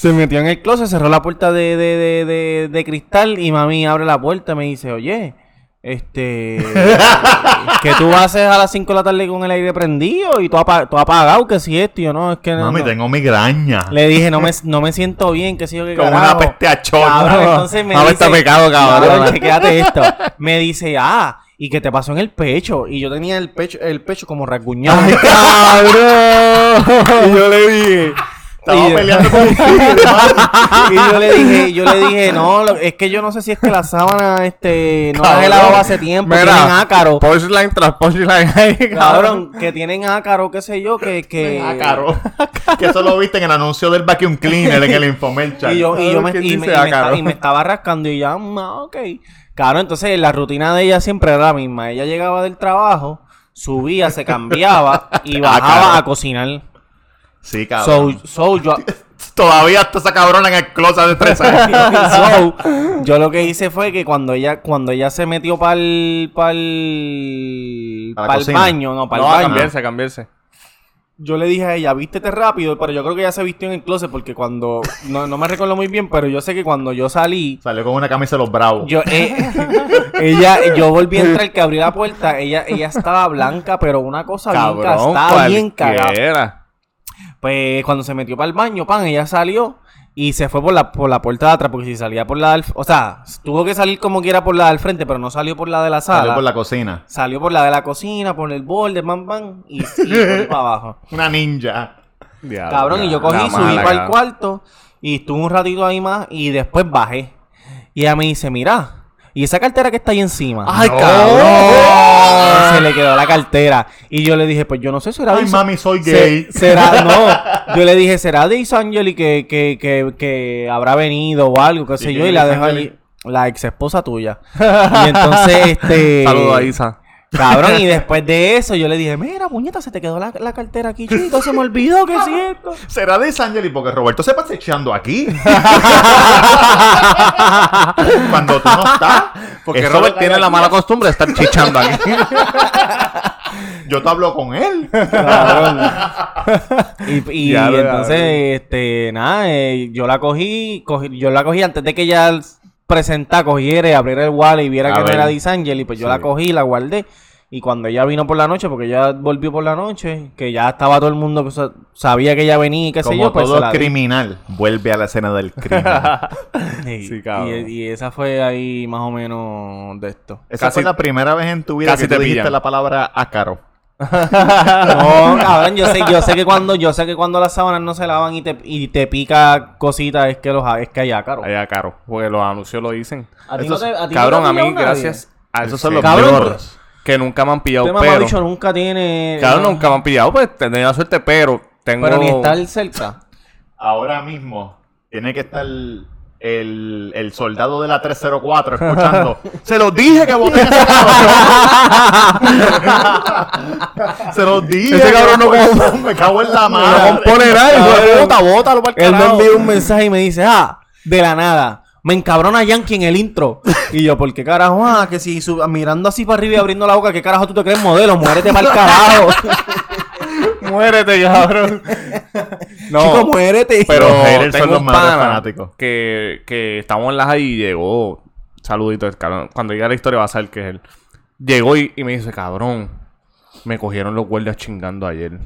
Se metió en el closet, cerró la puerta de, de, de, de, de cristal y mami abre la puerta y me dice, oye, este... que tú haces a las 5 de la tarde con el aire prendido y tú, apa- tú apagado, que si esto y yo no, es que no... Mami, no". tengo migraña. Le dije, no me, no me siento bien, que si yo qué Como carajo. una peste a chorro. Cabrón, entonces me dice... está pecado, cabrón. chequéate esto. Me dice, ah, ¿y qué te pasó en el pecho? Y yo tenía el pecho, el pecho como rasguñado. ¡Cabrón! y yo le dije... Estaba Y- peleando con un y yo le dije, yo le dije, no, lo- es que yo no sé si es que la sábana, este, no las he Cabrón. lavado hace tiempo, tienen ácaro. Punchline tras punchline ahí, Cabrón, que tienen ácaro, qué sé yo, que, que... Ácaro. que eso lo viste en el anuncio del vacuum cleaner en el infomercial. Y yo, y yo me, ¿Quién y me- dice y me ácaro? esta- y me estaba rascando y ya, ah, ok. Claro, entonces la rutina de ella siempre era la misma. Ella llegaba del trabajo, subía, se cambiaba y bajaba a cocinar. Sí, cabrón. So, so, yo, Todavía está esa cabrona en el closet de tres años. so, yo lo que hice fue que cuando ella, cuando ella se metió para el, para el, ¿A la para el baño, no, para No, el a baño. cambiarse, a cambiarse. Yo le dije a ella, vístete rápido, pero yo creo que ella se vistió en el closet porque cuando, no, no me recuerdo muy bien, pero yo sé que cuando yo salí, Salió con una camisa de los bravos. Yo, eh, ella, yo volví a entrar, que abrí la puerta, ella, ella estaba blanca, pero una cosa bien ca- Cabrón, estaba bien cagada. Pues cuando se metió para el baño, pan, ella salió y se fue por la, por la puerta de atrás, porque si salía por la del, o sea, tuvo que salir como quiera por la del frente, pero no salió por la de la sala. Salió por la cocina. Salió por la de la cocina, por el borde, pam, pam, y, y por para abajo. Una ninja. Diablo, Cabrón, y yo cogí, la subí mala, para el cuarto y estuve un ratito ahí más y después bajé. Y ella me dice, mira, ¿y esa cartera que está ahí encima? ¡Ay, No. cabrón! Se le quedó la cartera. Y yo le dije, pues yo no sé, será Ay, de mami, soy se- gay. será, no. Yo le dije, será de Isangeli que, que, que, que habrá venido o algo, qué sé ¿Y yo, y la Isangeli? allí. La ex esposa tuya. Y entonces, este. Saludos a Isa. Cabrón, y después de eso yo le dije, mira, puñeta, se te quedó la, la cartera aquí, chico, se me olvidó que es cierto. Será de Sangeli porque Roberto se pasa echando aquí. Cuando tú no estás. Porque eso Robert tiene la aquí. mala costumbre de estar chichando aquí. Yo te hablo con él. Cabrón. y y Ya, ya, entonces, ya. este, nada, eh, yo la cogí, cogí- yo la cogí antes de que ella presentara, cogiera y abriera el wallet y viera A que no era Disangeli, pues yo Sí. la cogí, la guardé. Y cuando ella vino por la noche, porque ella volvió por la noche, que ya estaba todo el mundo que sa- sabía que ella venía y qué sé Como yo, pues todo se la di. criminal, vuelve a la escena del crimen. Sí, y, y esa fue ahí más o menos de esto. Esa Casi- fue la primera vez en tu vida que te dijiste pillan. la palabra ácaro. No, cabrón, yo sé, yo sé que cuando, yo sé que cuando las sábanas no se lavan y te, y te pica cositas es que los es que hay ácaro. Allá, caro. Porque los anuncios lo dicen. A ti Esos- no te- a ti no te Cabrón, a mí, gracias al Esos son los peores. que nunca me han pillado, Este pero... nunca tiene. Claro, no, nunca me han pillado, pues tenía la suerte, pero tengo... Pero ni estar cerca. Ahora mismo tiene que estar el, el soldado de la 304 escuchando. Se los dije que voten ese cabrón. Se los dije. Ese cabrón no me- Me cago en la No madre. compone nada, hijo puta, bótalo pa'l Él me envió un mensaje y me dice, ah, de la nada. Me encabrona Yankee en el intro. Y yo, ¿por qué carajo? Ah, que si mirando así para arriba y abriendo la boca, ¿qué carajo tú te crees modelo? Muérete para el carajo. Muérete, cabrón. no, Chico, muérete. pero Los haters son tengo los un pana fanáticos. que, que estamos en la high y llegó. Saludito, el cabrón. Cuando llegue la historia va a saber que es él. Llegó y, y me dice, cabrón, me cogieron los guardias chingando ayer.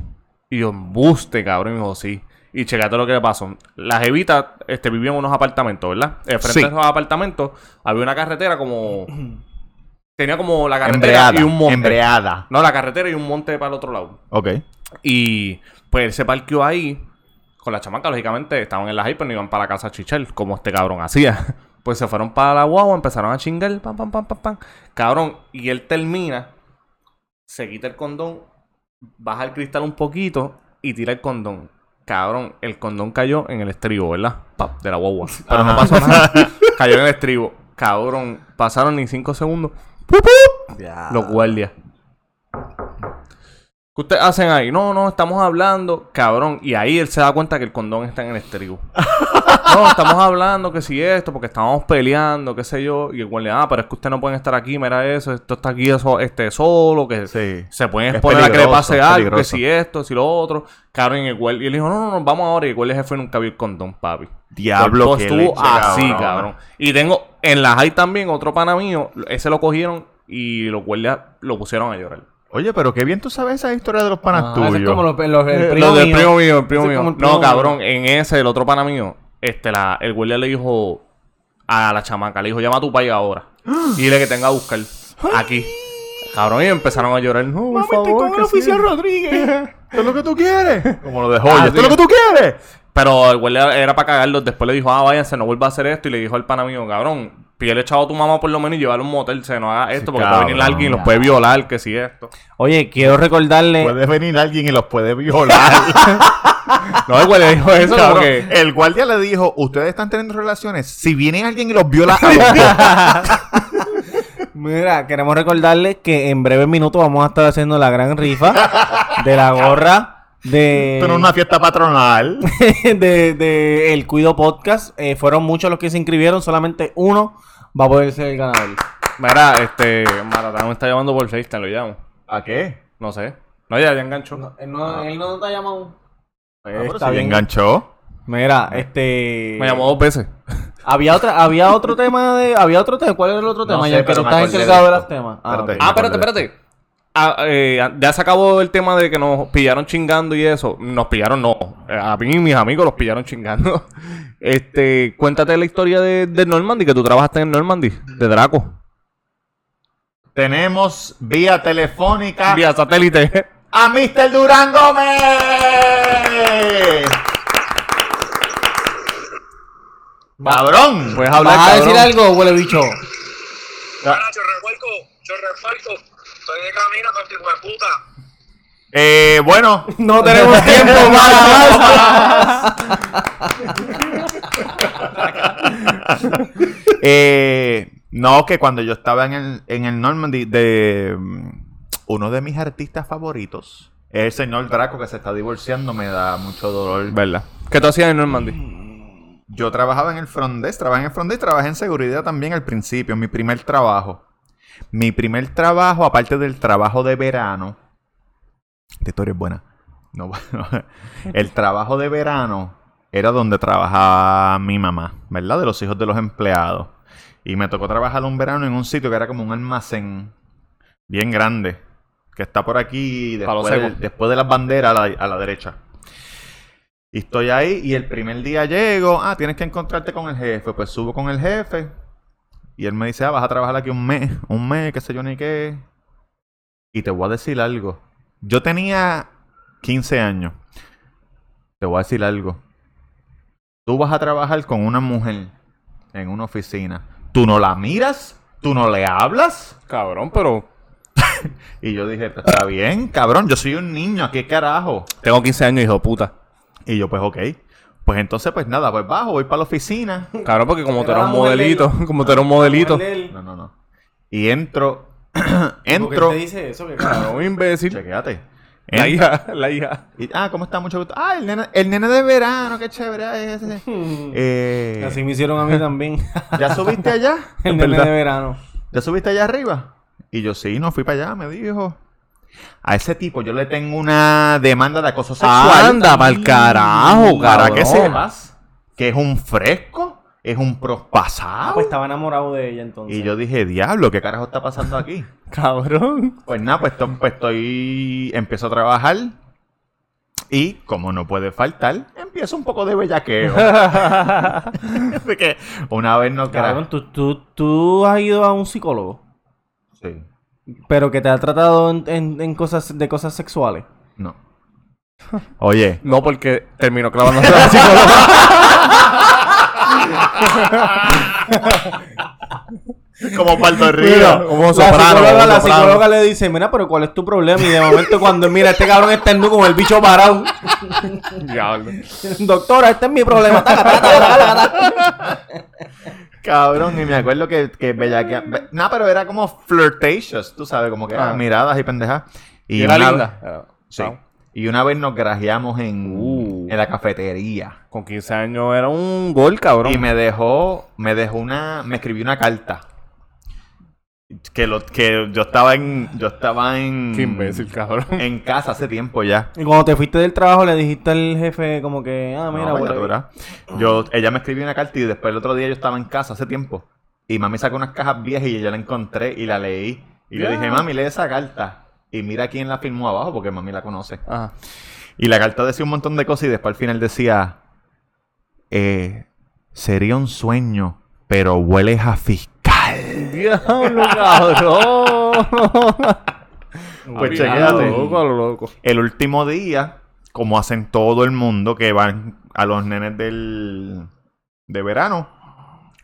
Y yo, embuste, cabrón. Y me dijo, sí. Y checate lo que le pasó. La jevita este, vivía en unos apartamentos, ¿verdad? Eh, frente Sí. a esos apartamentos había una carretera como... Tenía como la carretera Embreada. y un monte. Embreada. No, la carretera y un monte para el otro lado. Ok. Y pues él se parqueó ahí con la chamaca, lógicamente, estaban en la hyper, no iban para la casa a chichel, como este cabrón hacía. Pues se fueron para la guagua, empezaron a chingar, pam, pam, pam, pam, pam. Cabrón, y él termina, se quita el condón, baja el cristal un poquito y tira el condón. Cabrón, el condón cayó en el estribo, ¿verdad? Pap, de la guagua. Pero no pasó nada. cayó en el estribo. Cabrón, pasaron ni cinco segundos. Los guardias. ¿Qué ustedes hacen ahí? No, no, estamos hablando, cabrón. Y ahí él se da cuenta que el condón está en el estribo. no, estamos hablando que si esto, porque estábamos peleando, qué sé yo. Y el guardia, ah, pero es que ustedes no pueden estar aquí, mira eso, esto está aquí eso, este, solo, que Sí. se pueden exponer a que le pase algo, que si esto, si lo otro. Cabrón, y el guardia, y él dijo, no, no, no, vamos ahora. Y el guardia jefe nunca vio el condón, papi. Diablo, Todo qué estuvo así, cabrón. cabrón. Y tengo en la high también otro pana mío, ese lo cogieron y los guardias lo pusieron a llorar. Oye, pero qué bien tú sabes esa historia de los panas Ah, tuyos. es como los, los- el Eh, primo lo del mío. primo mío, el primo mío. el primo No, mío. cabrón, en ese, el otro pana mío, este, la, el guardia le dijo a la chamaca, le dijo, llama a tu país ahora. y dile que tenga a buscar aquí. Cabrón, y empezaron a llorar. No, por favor, que sí". Rodríguez. ¿Esto es lo que tú quieres? Como lo de Ah. ¿Esto es lo que tú quieres? Pero el guardia era para cagarlos. Después le dijo, ah, váyanse, no vuelva a hacer esto. Y le dijo al pana mío, cabrón, pídele chavo a tu mamá por lo menos y llevarlo a un motel. Se no haga esto porque puede venir alguien y los puede violar, que si esto. Oye, quiero recordarle. Puede venir alguien y los puede violar. No, el guardia dijo eso Cabrón, que... El guardia le dijo, ustedes están teniendo relaciones. Si viene alguien y los viola a los dos". Mira, queremos recordarle que en breves minutos vamos a estar haciendo la gran rifa de la gorra de, Esto no es una fiesta patronal. de, de El Cuido Podcast. Eh, fueron muchos los que se inscribieron, solamente uno va a poder ser el ganador. Mira, este... Maratán me está llamando por FaceTime, lo llamo. ¿A qué? No sé. No, ya, ya enganchó. él, no, él no te ha llamado. Ah, pero está si bien. enganchó. Mira, este. Me llamó dos veces. Había otra, había otro tema de. Había otro tema. ¿Cuál era el otro No tema? sé, ya que pero me estás encargado de los temas. Ah, Espérate. Ah, espérate, espérate. Ah, eh, ya se acabó el tema de que nos pillaron chingando y eso. Nos pillaron, no. Eh, A mí y mis amigos los pillaron chingando. Este, cuéntate la historia de, de Normandy, que tú trabajaste en Normandy, de Draco. Tenemos vía telefónica Vía satélite. a Mr. Durán Gómez. Cabrón. Puedes hablar, ¿Vas a decir cabrón. algo, huele bicho? Ahora, chorrefuelco, chorrefuelco. Estoy de camino con tu de puta. Eh, bueno, No tenemos tiempo para eh, no, que cuando yo estaba en el, en el Normandy, de mm, uno de mis artistas favoritos, el señor Draco que se está divorciando, me da mucho dolor. ¿Verdad? ¿Qué tú hacías en Normandy? Yo trabajaba en el front desk, trabajé en el front desk, trabajé en seguridad también al principio, mi primer trabajo. Mi primer trabajo, aparte del trabajo de verano, esta historia es buena. No, bueno, el trabajo de verano era donde trabajaba mi mamá, ¿verdad? De los hijos de los empleados. Y me tocó trabajar un verano en un sitio que era como un almacén bien grande, que está por aquí de, después de las banderas a la, a la derecha. Y estoy ahí y el primer día llego, ah, tienes que encontrarte con el jefe. Pues subo con el jefe y él me dice, ah, vas a trabajar aquí un mes, un mes, qué sé yo ni qué. Y te voy a decir algo. Yo tenía 15 años. Te voy a decir algo. Tú vas a trabajar con una mujer en una oficina. Tú no la miras, tú no le hablas. Cabrón, pero Y yo dije, "Pues está bien, cabrón, yo soy un niño, ¿qué carajo? tengo 15 años, hijo de puta. Y yo, pues ok. Pues entonces, pues nada, pues bajo, voy para la oficina. Cabrón, porque como tú Era eras un modelito, como tú eras un modelito. No, no, no. Y entro, ¿Por qué entro, te dice eso? ¿Qué Cabrón, imbécil. chequéate. La Entra- hija, la hija. y- ah, ¿cómo está? Mucho gusto. Ah, el nene, el nene de verano, qué chévere es ese. Eh, Así me hicieron a mí también. ¿Ya subiste allá? El nene de verano. ¿Ya subiste allá arriba? Y yo, sí, no fui para allá, me dijo. A ese tipo yo le tengo una demanda de acoso sexual. Anda, pa'l carajo, que cabrón. sepas que es un fresco, es un prospasado. Ah, pues estaba enamorado de ella entonces. y yo dije, diablo, ¿qué carajo está pasando aquí? Cabrón. Pues nada, pues, to- pues estoy. Empiezo a trabajar. Y como no puede faltar, empiezo un poco de bellaqueo. de que una vez no Cabrón, ¿tú, tú, tú has ido a un psicólogo, Sí. pero que te ha tratado en, en- en cosas de cosas sexuales. No. Oye, No, porque terminó clavándose la psicóloga. Como Puerto Mira, Rico. como la soprano, psicóloga, la psicóloga le dice, mira, pero ¿cuál es tu problema? Y de momento cuando mira, este cabrón está en con el bicho parado. Diablo. Doctora, este es mi problema. Cabrón, y me acuerdo que, que bellaquea. be- No, pero era como flirtatious, tú sabes, como que Ah. miradas y pendejas. Y era una- linda. Sí. Ah. Y una vez nos grajeamos en, Uh. en la cafetería. Con 15 años era un gol, cabrón. Y me dejó, me dejó una, me escribió una carta. Que lo, que yo estaba en, yo estaba en, Qué imbécil, cabrón. en casa hace tiempo ya. Y cuando te fuiste del trabajo le dijiste al jefe como que, ah, mira, No. Yo, ella me escribió una carta y después el otro día yo estaba en casa hace tiempo. Y mami sacó unas cajas viejas y yo la encontré y la leí. Y le Ya. dije, mami, lee esa carta. Y mira quién la firmó abajo porque mami la conoce. Ajá. Y la carta decía un montón de cosas y después al final decía, eh, sería un sueño, pero hueles a fiscal. Diablo, cabrón. Pues chequéate. loco, loco. El último día, como hacen todo el mundo que van a los nenes del de verano,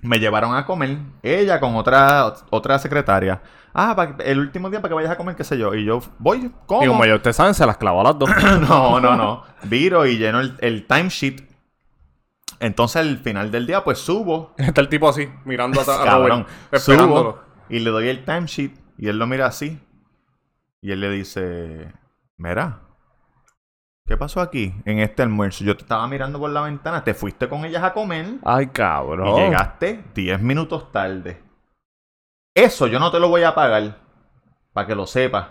me llevaron a comer. Ella con otra otra secretaria. Ah, pa- el último día para que vayas a comer, qué sé yo. Y yo voy, ¿cómo? Y como ya ustedes saben, se las clavó a las dos. no, no, no. Viro y lleno el, el timesheet. Entonces al final del día, pues subo. Está el tipo así, mirando a, a Cabrón. Robert. Subo y le doy el timesheet. Y él lo mira así. Y él le dice: Mira, ¿qué pasó aquí en este almuerzo? Yo te estaba mirando por la ventana. Te fuiste con ellas a comer. Ay, cabrón. Y llegaste 10 minutos tarde. Eso yo no te lo voy a pagar. Para que lo sepas.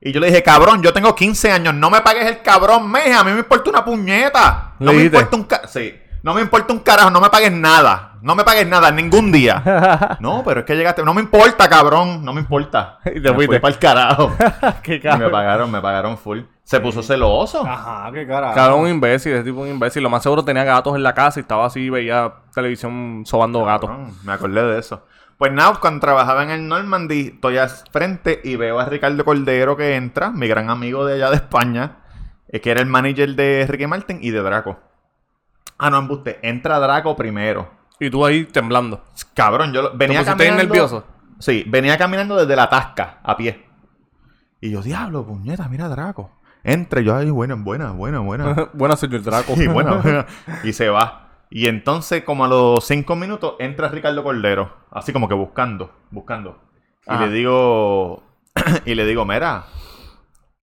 Y yo le dije, cabrón, yo tengo 15 años. No me pagues el cabrón mes. A mí me importa una puñeta. No ¿Le me importa un ca- Sí. No me importa un carajo. No me pagues nada. No me pagues nada ningún día. no, pero es que llegaste. No me importa, cabrón. No me importa. Y te fuiste. para el carajo. Qué y me cabrón. pagaron, me pagaron full. Se puso celoso. Ajá, qué cara. Cabrón, un imbécil, ese tipo un imbécil. Lo más seguro tenía gatos en la casa y estaba así, veía televisión sobando gatos. Cabrón, me acordé de eso. Pues nada, cuando trabajaba en el Normandy, estoy al frente y veo a Ricardo Cordero que entra, mi gran amigo de allá de España, eh, que era el manager de Ricky Martin y de Draco. Ah, no, embuste. Entra Draco primero. Y tú ahí temblando. Cabrón, yo lo- venía caminando... nervioso? Sí, venía caminando desde la tasca, a pie. Y yo, diablo, puñeta, mira Draco. Entra y yo, ay, buena, buena, buena, buena. Buena, señor Draco. Y bueno, bueno, y se va. Y entonces, como a los cinco minutos, entra Ricardo Cordero. Así como que buscando, buscando. Y le digo, y le digo, mira,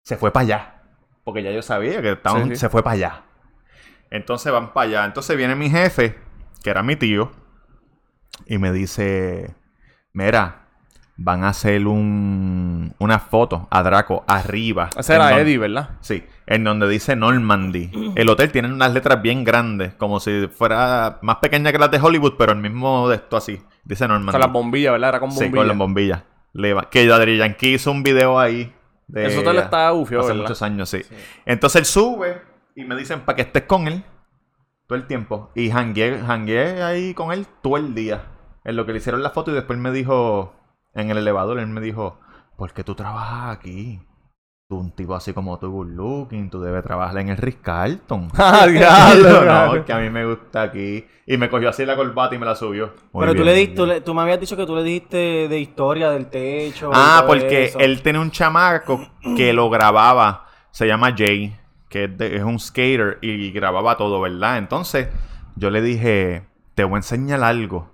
se fue para allá. Porque ya yo sabía que estaban, Sí, sí. se fue para allá. Entonces van para allá. Entonces viene mi jefe, que era mi tío, y me dice, mira, van a hacer un, una foto a Draco arriba. Ese en era donde- Eddie, ¿verdad? Sí, en donde dice Normandy. El hotel tiene unas letras bien grandes, como si fuera más pequeña que las de Hollywood, pero el mismo de esto así. Dice Normandy. Con las bombillas, ¿verdad? Era con Sí, bombillas. con las bombillas. Que Daddy Yankee hizo un video ahí. De Ese hotel está ufio, Hace ¿verdad? muchos años, sí. Entonces él sube y me dicen para que estés con él todo el tiempo. Y jangueé, jangueé ahí con él todo el día. En lo que le hicieron la foto y después me dijo, en el elevador, él me dijo, ¿por qué tú trabajas aquí? Tú un tipo así como tú, good looking, tú debes trabajar en el Ritz Carlton. Ah, no, cabrón. que a mí me gusta aquí. Y me cogió así la corbata y me la subió. Muy Pero tú le, muy di- tú, bien. le- tú me habías dicho que tú le dijiste de historia del techo. Ah, porque eso. él tiene un chamaco que lo grababa. Se llama Jay, que es, de- es un skater y grababa todo, ¿verdad? Entonces yo le dije, te voy a enseñar algo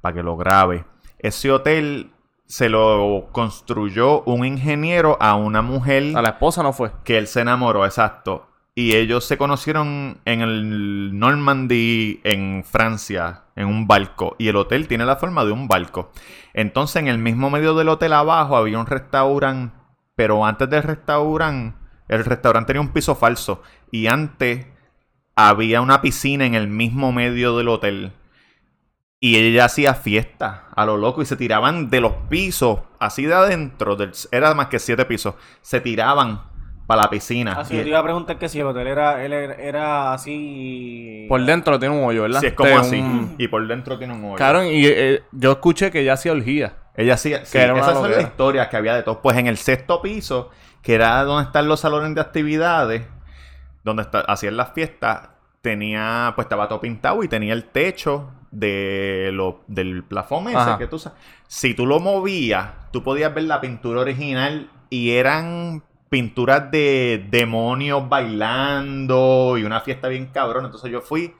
para que lo grabe. Ese hotel se lo construyó un ingeniero a una mujer A la esposa no fue. que él se enamoró, exacto. Y ellos se conocieron en el Normandy, en Francia, en un barco. Y el hotel tiene la forma de un barco. Entonces, en el mismo medio del hotel abajo había un restaurante. Pero antes del restaurante, el restaurante tenía un piso falso. Y antes había una piscina en el mismo medio del hotel. Y ella hacía fiesta a lo loco y se tiraban de los pisos, así de adentro, del, era más que siete pisos, se tiraban para la piscina. Así Y- yo te iba a preguntar que si el hotel era, él era, era así. Por dentro tiene un hoyo, ¿verdad? Sí, es como De así. un- Y por dentro tiene un hoyo. Cabrón, y eh, yo escuché que ella hacía orgía. Ella hacía. Sí, era una esas son las historias que había de todo. Pues en el sexto piso, que era donde están los salones de actividades, donde está- hacían las fiestas, tenía. Pues estaba todo pintado y tenía el techo de lo, del plafón ese Ajá. que tú sabes. Si tú lo movías, tú podías ver la pintura original y eran pinturas de demonios bailando y una fiesta bien cabrón. Entonces yo fui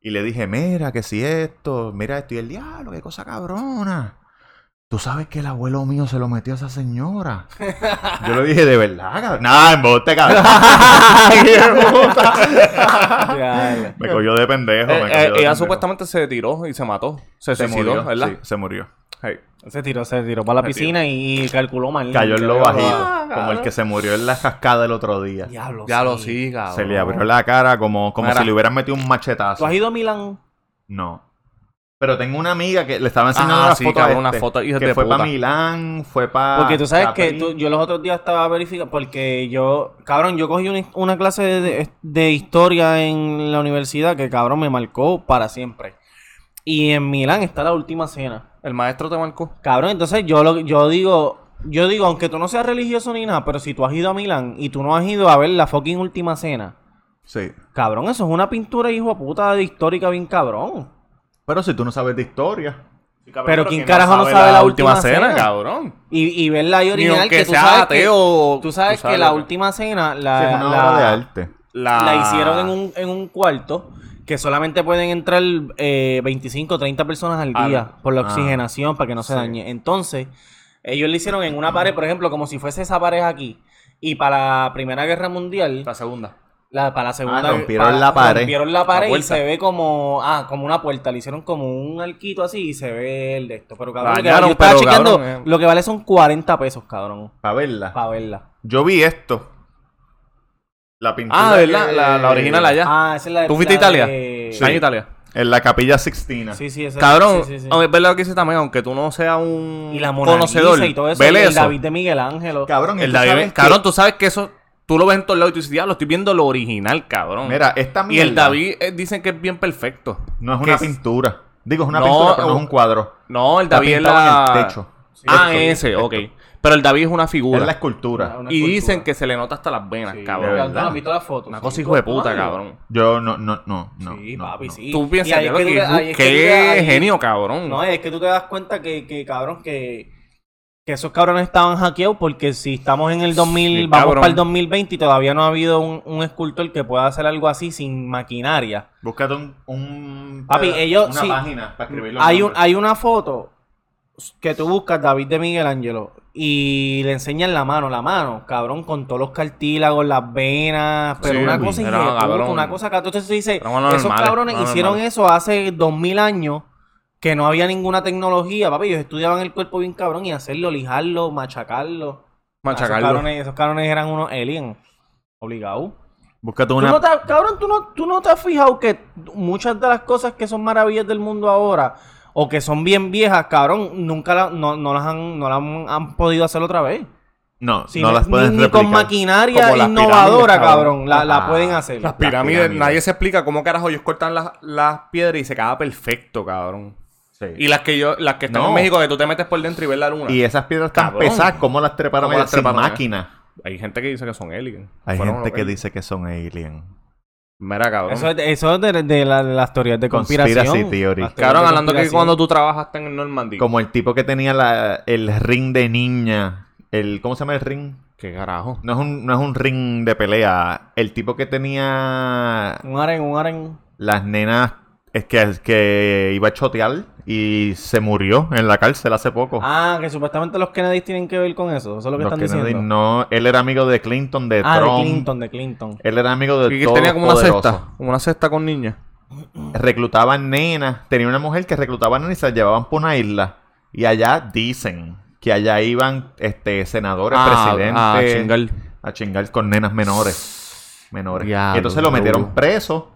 y le dije, mira, que si esto, mira esto y el diablo, qué cosa cabrona. Tú sabes que el abuelo mío se lo metió a esa señora. Yo le dije, de verdad, cabrón. No, embuste, cabrón. Me cogió de pendejo. Eh, me eh, de ella pendejo. supuestamente se tiró y se mató. Se, se suicidó, murió, ¿verdad? sí, se murió. Hey. Se tiró, se tiró para la Se piscina y, calculó mal. Cayó en lo bajito, como el que se murió en la cascada el otro día. Diablo. Ya lo sí, cabrón. Se le abrió la cara como, como Mira. si le hubieran metido un ¿Tú machetazo. has ido a Milán? No. Pero tengo una amiga que le estaba enseñando Ajá, una sí, foto cabrón, a una este, foto, que de fue para Milán, fue para Porque tú sabes que tú- yo los otros días estaba verificando, porque yo, cabrón, yo cogí una, una clase de, de- de historia en la universidad que, cabrón, me marcó para siempre. Y en Milán está la última cena. El maestro te marcó. Cabrón, entonces yo lo, yo digo, yo digo, aunque tú no seas religioso ni nada, pero si tú has ido a Milán y tú no has ido a ver la fucking última cena, Sí. cabrón, eso es una pintura, hijo de puta, de histórica bien cabrón. Pero si tú no sabes de historia. Pero ¿quién carajo no sabe la última cena? cabrón? Y, y verla ahí Ni original, que tú sea sabes ateo, que, tú sabes tú sabes que la última cena la, Sí, es una la- obra de arte. La... la hicieron en un, en un cuarto que solamente pueden entrar eh, 25 o 30 personas al Ah, día no. por la Ah. oxigenación para que no se Sí. dañe. Entonces, ellos le hicieron en una pared, por ejemplo, como si fuese esa pared aquí. Y para la Primera Guerra Mundial, La segunda. La, para la segunda Ah, rompieron para- la pared. rompieron la pared La y se ve como ah, como una puerta, le hicieron como un arquito así y se ve el de esto, pero cabrón, lo que- Dañaron, pero, chequeando, cabrón, eh. lo que vale son 40 pesos, cabrón, Para verla. para verla. Yo vi esto. La pintura. Ah, ¿verdad? que- La, la original allá. Ah, esa es la de ¿Tú fuiste a Italia? de- Está en Italia. En la capilla Sixtina. Sí, sí, esa Cabrón, sí, sí, sí. a ver, verdad lo que dice también, aunque tú no seas un Y la Mona conocedor, Lisa y todo eso, y el eso. David de Miguel Ángel. Cabrón, y El tú David, sabes que- cabrón, tú sabes que eso, tú lo ves en todos lados y tú dices, diablo, estoy viendo lo original, cabrón. Mira, esta y mierda el David eh, dicen que es bien perfecto. no es una es- pintura. Digo, es una No, pintura, pero no es un cuadro. No, el David es pintado en la... el techo. Ah, Esto, ese, esto. ok. Pero el David es una figura. Es la escultura. Una y escultura. dicen que se le nota hasta las venas, de cabrón. verdad. ¿Tú no visto la foto? Una Sí, cosa hijo de ¿tú no puta, cabrón. Yo no, no, no, no. Sí, no, papi, no. sí. Tú Y piensas, ahí es diablo, que es que genio, cabrón. No, es que tú te das cuenta que, que cabrón, que, que esos cabrones estaban hackeados porque si estamos en el 2000, Sí, vamos para el 2020 y todavía no ha habido un, un escultor que pueda hacer algo así sin maquinaria. Búscate un, un Papi, peda- ellos- una sí. página para escribir los Hay, un, hay una foto que tú buscas, David de Miguel Ángelo, y le enseñan la mano, la mano, cabrón, con todos los cartílagos, las venas, pero Sí, una cosa cabrón. una cosa que entonces se dice, esos normal, cabrones hicieron normal. eso hace dos mil años que no había ninguna tecnología, papi, ellos estudiaban el cuerpo bien cabrón y hacerlo, lijarlo, machacarlo. Machacarlo. Esos cabrones, esos cabrones eran unos aliens, obligados. Búscate ¿Tú una. no te, cabrón, ¿tú no, tú no te has fijado que muchas de las cosas que son maravillas del mundo ahora o que son bien viejas, cabrón, nunca la- no, no las, han, no las han, han podido hacer otra vez? No, Si no las ni- pueden ni, con maquinaria Como las innovadora, cabrón, la, la Ah, pueden hacer. Las pirámides, pirámides. nadie se explica cómo carajo ellos cortan las, las piedras y se queda perfecto, cabrón. Sí. Y las que yo, las que están No. en México que tú te metes por dentro y ves la luna. Y esas piedras tan Cabrón. pesadas, ¿cómo las treparon ¿Cómo las sin treparon, máquina? Hay gente que dice que son aliens. Hay Fueron gente que aliens. dice que son aliens. Mira, cabrón. Eso es, eso es de, de la- de las teorías de Conspiracy conspiración. theory. Las teorías Cabrón, hablando que cuando tú trabajaste en el Normandy. Como el tipo que tenía la, el ring de niña. El, ¿Cómo se llama el ring? ¿Qué carajo? No es, un, no es un ring de pelea. El tipo que tenía Un aren, un aren. las nenas. Es que, es que iba a chotear y se murió en la cárcel hace poco. Ah, que supuestamente los Kennedy tienen que ver con eso. Eso es lo que Los están Kennedy, diciendo. no, él era amigo de Clinton, de ah, Trump. de Clinton, de Clinton. Él era amigo de Y que todos tenía como una poderosos. cesta. Como una cesta con niñas. Reclutaban nenas. Tenía una mujer que reclutaba nenas y se las llevaban por una isla. Y allá dicen que allá iban este senadores, Ah, presidentes. a chingar. a chingar con nenas menores. Menores. Diablo, y entonces lo metieron preso.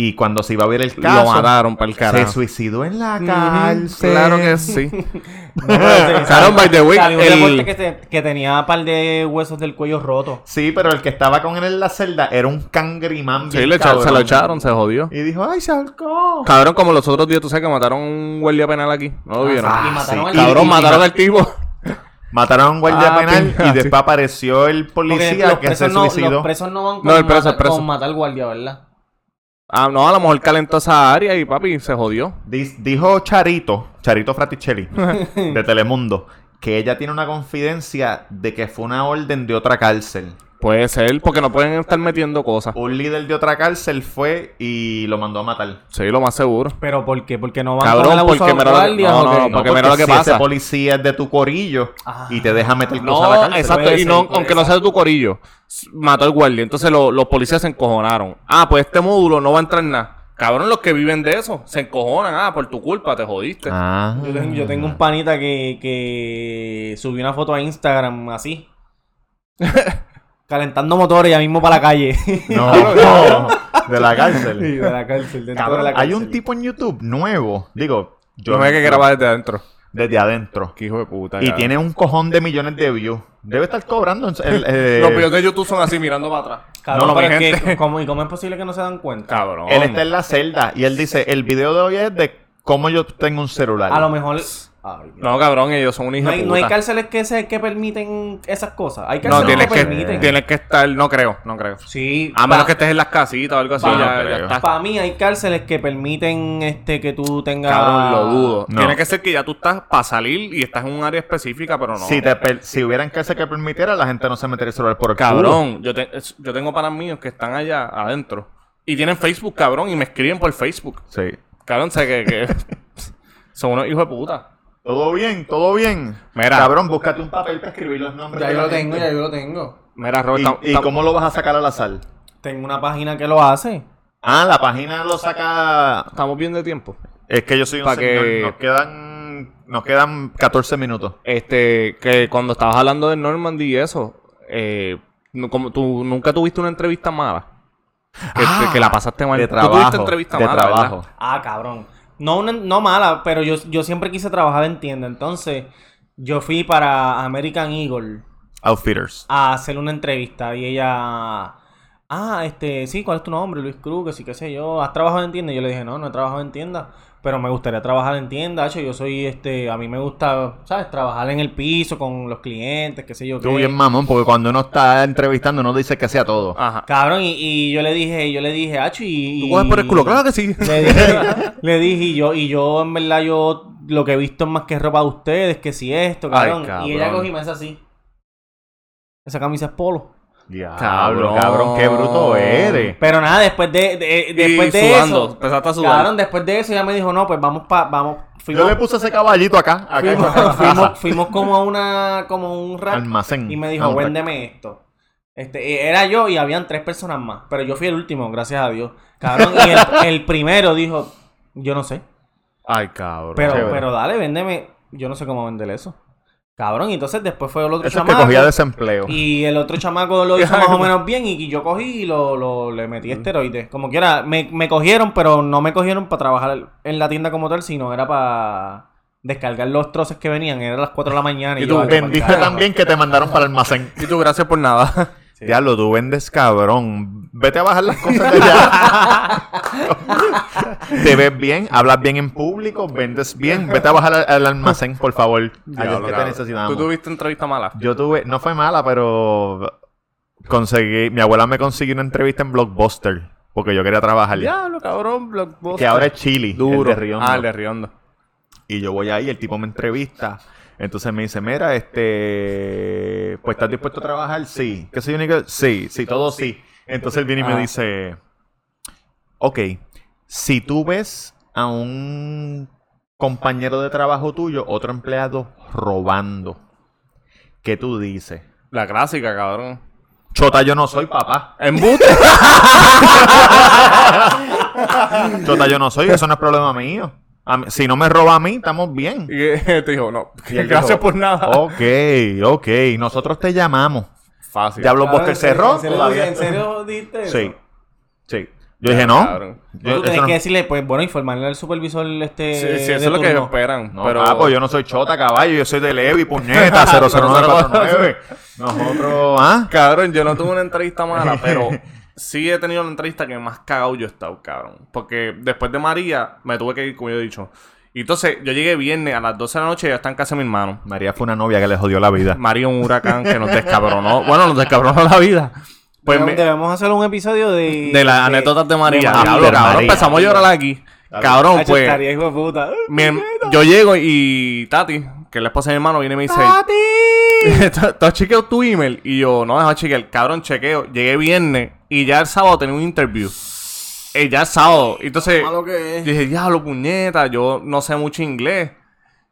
Y cuando se iba a ver el caso, Lo mataron para el se carajo. suicidó en la cárcel. Claro que sí. Claro, by the way, salió un el- reporte que, te- que tenía un par de huesos del cuello rotos. Sí, pero el que estaba con él en la celda era un cangrimán. Sí, le se lo echaron, se jodió. Y dijo, ay, se ahorcó. Cabrón, como los otros días, tú sabes que mataron a un guardia penal aquí. ¿No lo vieron? Ah, y mataron sí. al Cabrón, Y- y- mataron al tipo. Mataron a un guardia Ah, penal y después apareció el policía que se no, suicidó. los presos no van con, No, el preso, matar, el preso. con matar al guardia, ¿verdad? Ah, no, a lo mejor calentó esa área y papi se jodió. Dijo Charito, Charito Fraticelli, de Telemundo, que ella tiene una confidencia de que fue una orden de otra cárcel. Puede ser, porque no pueden estar metiendo cosas. Un líder de otra cárcel fue y lo mandó a matar. Sí, lo más seguro. ¿Pero por qué? Porque no van Cabrón, abuso porque mira lo que- no, ¿o no, no, Porque mira lo que si pasa. ese policía es de tu corillo Ah. y te deja meter cosas a No, la cárcel. exacto, y no, aunque no sea de tu corillo, mató al guardia. Entonces lo- los policías se encojonaron. Ah, pues este módulo no va a entrar nada. Cabrón, los que viven de eso se encojonan. Ah, por tu culpa te jodiste. Ah. Yo tengo, yo tengo un panita que, que subió una foto a Instagram así. calentando motores ya mismo para la calle. No, no, de la Sí, cárcel. de la cárcel, dentro Cabrón, de la hay un tipo en YouTube nuevo, digo, Yo no hay que grabar desde adentro. desde adentro. Qué hijo de puta. Y cabrón. tiene un cojón de millones de views. Debe estar cobrando. el- eh, Los videos de YouTube son así mirando para atrás. Cabrón, no, no, pero mi es gente. que, ¿cómo, ¿y cómo es posible que no se dan cuenta? Cabrón. Él está en la celda y él dice, el video de hoy es de cómo yo tengo un celular. A lo mejor... Ay. No, cabrón, ellos son un hijo no, de hay, puta. no hay cárceles que, se, que permiten esas cosas. Hay No, cárceles tienes que, que, permiten. tienes que estar, no creo, no creo. Sí. A menos que estés en las casitas o algo así, pa- no. Para mí hay cárceles que permiten este que tú tengas... Cabrón, lo dudo. No. Tiene que ser que ya tú estás para salir y estás en un área específica, pero no. Si, te per- si hubieran cárcel que permitiera, la gente no se metería el celular por el. Cabrón, yo, te- yo tengo panas míos que están allá adentro y tienen Facebook, cabrón, y me escriben por Facebook. Sí. Cabrón, sé que, que son unos hijos de puta. Todo bien, todo bien. Mira. Cabrón, búscate un papel para escribir los nombres. Ya yo lo tengo, ya yo lo tengo. Mira, Robert, ¿Y, tam- y tam- cómo lo vas a sacar al azar? Tengo una página que lo hace. Ah, la página lo saca... estamos bien de tiempo. Es que yo soy un Pa' señor. que- Nos quedan... Nos quedan 14 minutos. Este, que cuando estabas hablando de Normandy y eso, eh, no- como tú nunca tuviste una entrevista mala. Que, Ah, que la pasaste mal. De Tú trabajo. tuviste entrevista de mala, trabajo. ¿verdad? Ah, cabrón. No, una- no mala, pero yo, yo siempre quise trabajar en tienda. Entonces, yo fui para American Eagle Outfitters. a hacer una entrevista y ella... Ah, este, sí, ¿cuál es tu nombre? Luis Cruz, que sí, qué sé yo. ¿Has trabajado en tienda? Y yo le dije, no, no he trabajado en tienda, pero me gustaría trabajar en tienda. Hecho, yo soy, este, a mí me gusta, ¿sabes? Trabajar en el piso con los clientes, qué sé yo. Tú qué. bien mamón, porque cuando uno está entrevistando uno dice que sea todo. Ajá. Cabrón, y, y yo le dije, yo le dije, Hacho, y... ¿Tú coges por el culo? Claro que sí. Le dije, le dije, y yo, y yo, en verdad, yo lo que he visto es más que ropa de ustedes, que si esto, Ay, cabrón. cabrón. Y ella cogí y me hace así. Esa camisa es polo. Diablo, Cabrón. cabrón, qué bruto eres. Pero nada, después de, de- después Y de sudando, eso. empezaste a sudar. Cabrón, después de eso ella me dijo, no, pues vamos pa, vamos. Fuimos, Yo le puse ese caballito acá. acá fuimos, fuimos, fuimos como a una, como un rack. Almacén. Y me dijo, véndeme esto. Este, eh, era yo y habían tres personas más. Pero yo fui el último, gracias a Dios. Cabrón, y el, el primero dijo, yo no sé. Ay, cabrón. Pero, pero dale, véndeme. Yo no sé cómo vender eso. Cabrón, y entonces después fue el otro Eso es que chamaco. cogía desempleo. Y el otro chamaco lo hizo más o menos bien. Y yo cogí y lo, lo- le metí esteroides. Como quiera, me, me cogieron, pero no me cogieron para trabajar en la tienda como tal, sino era para descargar los troces que venían. Era a las 4 de la mañana. Y yo, tú "Ay, qué vendiste pa'l carajo". también que te mandaron para el almacén. Y tú, gracias por nada. Diablo, tú vendes cabrón. Vete a bajar las cosas de allá. te ves bien, hablas bien en público, vendes bien. Vete a bajar al, al almacén, por favor. Diablo, que te necesitamos. ¿Tú tuviste entrevista mala? Yo tuve, no fue mala, pero conseguí, mi abuela me consiguió una entrevista en Blockbuster, porque yo quería trabajar. Diablo, cabrón, Blockbuster. Que ahora es Chili, Duro. el de Riondo. Ah, el de Riondo. Y yo voy ahí, el tipo me entrevista. Entonces me dice, mira, este, pues ¿estás dispuesto a trabajar? Sí. ¿Qué soy único? Sí, sí, todo sí. Entonces él viene y me Ah. dice, ok, si tú ves a un compañero de trabajo tuyo, otro empleado robando. ¿Qué tú dices? La clásica, cabrón. Chota, yo no soy papá. Embuste. Chota, yo no soy, eso no es problema mío. A mí- si no me roba a mí, estamos bien. y eh, te dijo, no, gracias dijo, por nada. Ok, ok. Nosotros te llamamos. Fácil. Diablo Cabrón, Buster ¿en serio- cerró. ¿En serio, todavía. ¿en serio dijiste eso? Sí. Sí. Yo dije, no. Cabrón. Yo- Tú tienes no- que decirle, pues bueno, informarle al supervisor este. Sí, sí, de eso es lo que turno. esperan. No, pero papo, yo no soy chota, caballo. Yo soy de Levi, puñeta, 00949. Nosotros, ¿ah? Cabrón, yo no tuve una entrevista mala, pero sí he tenido una entrevista que más cagado yo he estado, cabrón. Porque después de María me tuve que ir, como yo he dicho. Y entonces yo llegué viernes a las 12 de la noche y ya está en casa de mi hermano. María fue una novia que le jodió la vida. María un huracán que nos descabronó. Bueno, nos descabronó la vida. Pues debemos, me- debemos hacer un episodio de. de las anécdotas de María. María. Diablo, After cabrón, María. empezamos a llorar aquí. Cabrón, pues. estaría hijo de puta. mi yo llego y Tati, que es la esposa de mi hermano, viene y me dice: ¿Tú has chequeado tu email? Y yo, no, deja chequear. Cabrón, chequeo. Llegué viernes y ya el sábado tenía un interview. Eh, ya el sábado. Entonces, Malo que es. dije, diablo, puñeta, yo no sé mucho inglés.